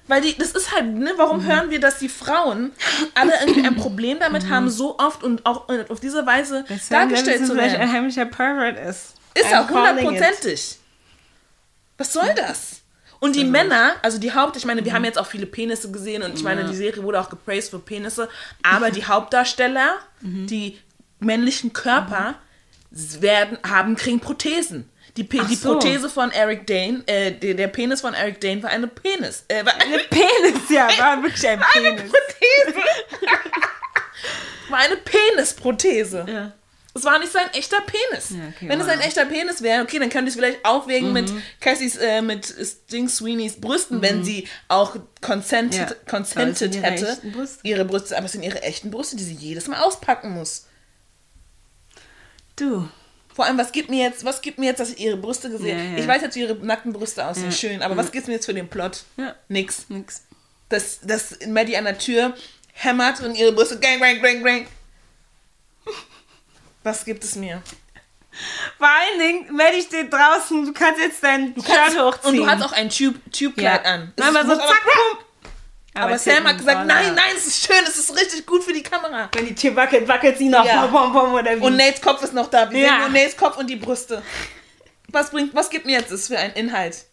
Weil die, das ist halt, ne, warum Mhm. hören wir, dass die Frauen alle irgendwie ein Problem damit haben, so oft und auch äh, auf diese Weise Das dargestellt zu vielleicht ein werden? heimlicher Pervert ist. Ist I'm auch hundertprozentig. Was soll das? Und die Männer, also die Haupt, ich meine, wir haben jetzt auch viele Penisse gesehen und ich meine, die Serie wurde auch gepraised für Penisse, aber die Hauptdarsteller, die männlichen Körper werden, haben, kriegen Prothesen. Die, Pe Ach die so. Prothese von Eric Dane, äh, der, der Penis von Eric Dane war eine Penis. Äh, war eine, Penis, ja, war wirklich ein eine Penis. Prothese. war eine Penisprothese. Ja. Es war nicht sein echter Penis. Ja, okay, Wenn es wow. ein echter Penis wäre, okay, dann könnte ich es vielleicht aufwägen mit Cassies, äh, mit Sting Sweeneys Brüsten, wenn sie auch consented, Ja. consented es ihre hätte. Ihre Brüste, aber es sind ihre echten Brüste, die sie jedes Mal auspacken muss. Du. Vor allem, was gibt mir jetzt, was gibt mir jetzt, dass ich ihre Brüste gesehen Ja, ja. Ich weiß jetzt, wie ihre nackten Brüste aussehen, schön, aber was gibt's mir jetzt für den Plot? Ja. Nix. Nix. Dass, dass Maddie an der Tür hämmert und ihre Brüste gang, gang, gang, gang. Was gibt es mir? Vor allen Dingen, Maddie steht draußen, du kannst jetzt dein Shirt hochziehen. Und du hast auch ein Tube-. Tube-Kleid an. Es Nein, aber so zack, bumm. Aber Sam hat gesagt, nein, nein, es ist schön, es ist richtig gut für die Kamera. Wenn die Tür wackelt, wackelt sie noch. Ja. Pom, pom, pom, oder wie? Und Nates Kopf ist noch da. Wir Ja. sehen nur Nates Kopf und die Brüste. Was bringt, was gibt mir jetzt das für einen Inhalt?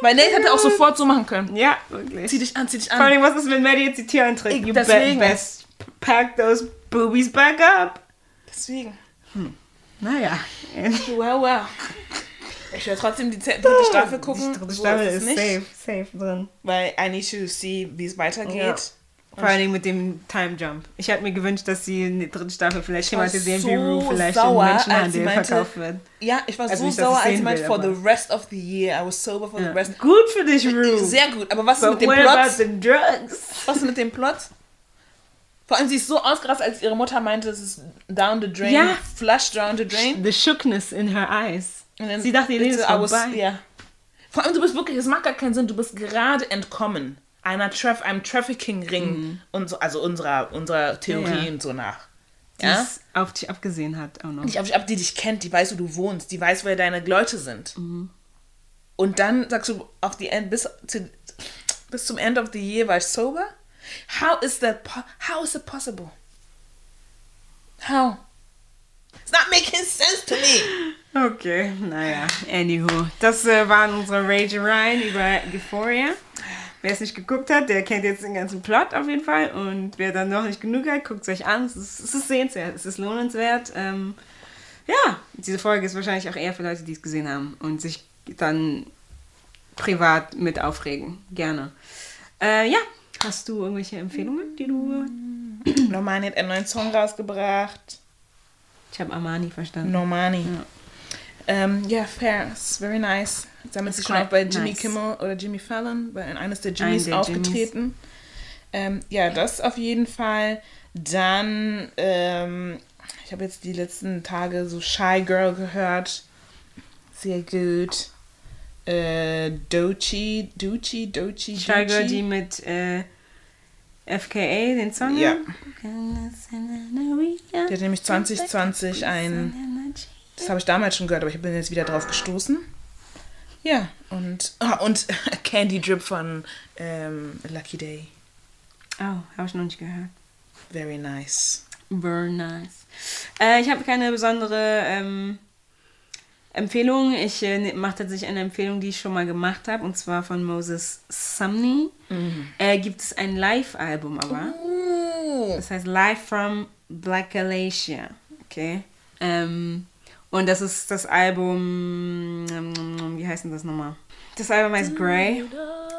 Weil Nate hätte auch sofort so machen können. Ja, wirklich. Zieh dich an, zieh dich Vor an. allem, was ist, wenn Maddie jetzt die Tür eintritt? Ich- You deswegen. be- best pack those boobies back up. Deswegen. Naja. Wow, wow. Ich werde trotzdem die dritte Staffel gucken. Die dritte Staffel ist nicht, safe, safe drin. Weil I need to see, wie es weitergeht. Ja. Vor Dingen mit dem Time Jump. Ich hätte mir gewünscht, dass sie in der dritten Staffel vielleicht thematisieren, so wie Rue vielleicht sauer, in Menschenhandel meinte- verkauft wird. Ja, ich war Also so nicht, sauer, als sie meinte, for the rest of the year. I was sober for the Ja. rest. Gut für dich, Rue. Sehr gut, aber was ist But mit dem Plot? about the drugs? Was ist mit dem Plot? Vor allem, sie ist so ausgerastet, als ihre Mutter meinte, es ist down the drain, Ja. flush down the drain. The shookness in her eyes. Und dann Sie dachte, ihr Leben ist vorbei. Ja. Vor allem, du bist wirklich, es macht gar keinen Sinn, du bist gerade entkommen einer Traf einem Trafficking-Ring und so, also unserer, unserer Theorie Mhm. Ja, und so nach. Die Ja? auf dich abgesehen hat auch noch. Nicht auf dich ab, die dich kennt, die weiß, wo du wohnst, die weiß, wer deine Leute sind. Mhm. Und dann sagst du, auf die End, bis, zu, bis zum End of the year war ich sober? How is that, po- how is it possible? How? It's not making sense to me. Okay, naja, anywho. Das äh, waren unsere Rage-Reihen über Euphoria. Wer es nicht geguckt hat, der kennt jetzt den ganzen Plot auf jeden Fall. Und wer dann noch nicht genug hat, guckt es euch an. Es ist, es ist sehenswert, es ist lohnenswert. Ähm, ja, diese Folge ist wahrscheinlich auch eher für Leute, die es gesehen haben und sich dann privat mit aufregen. Gerne. Äh, ja, hast du irgendwelche Empfehlungen, die du... Normani hat einen neuen Song rausgebracht. Ich habe Armani verstanden. Normani. Ja. Ähm, ja, fair. It's very nice. Damit sie schon auch bei Jimmy nice. Kimmel oder Jimmy Fallon, bei eines der Jimmys der aufgetreten. Ähm, ja, das auf jeden Fall. Dann, ähm, ich habe jetzt die letzten Tage so Shy Girl gehört. Sehr gut. Äh, Dochi, Dochi, Dochi, Shy Girl, Dochi. die mit äh, FKA den Song Ja. Die hat nämlich 2020 ein Das habe ich damals schon gehört, aber ich bin jetzt wieder drauf gestoßen. Ja, und, ah, und Candy Drip von ähm, Lucky Day. Oh, habe ich noch nicht gehört. Very nice. Very nice. Äh, ich habe keine besondere ähm, Empfehlung. Ich äh, mache tatsächlich eine Empfehlung, die ich schon mal gemacht habe, und zwar von Moses Sumney. Äh, gibt es ein Live-Album aber. Uh, Das heißt Live from Black Galatia. Okay. Ähm, und das ist das Album. ähm, Wie heißt denn das nochmal? Das Album heißt Grey.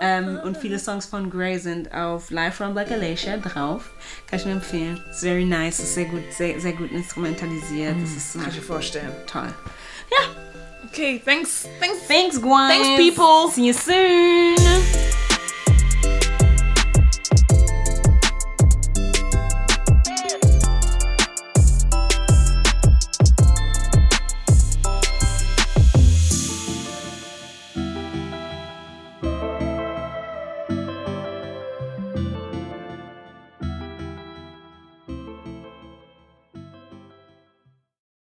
Ähm, und viele Songs von Grey sind auf Live from Black Galatia drauf. Kann ich nur empfehlen. It's very nice. Ist sehr gut, sehr, sehr gut instrumentalisiert. Das ist kann ich mir vorstellen. toll. Ja. Okay, thanks. Thanks. Thanks, guys. Thanks, people. See you soon.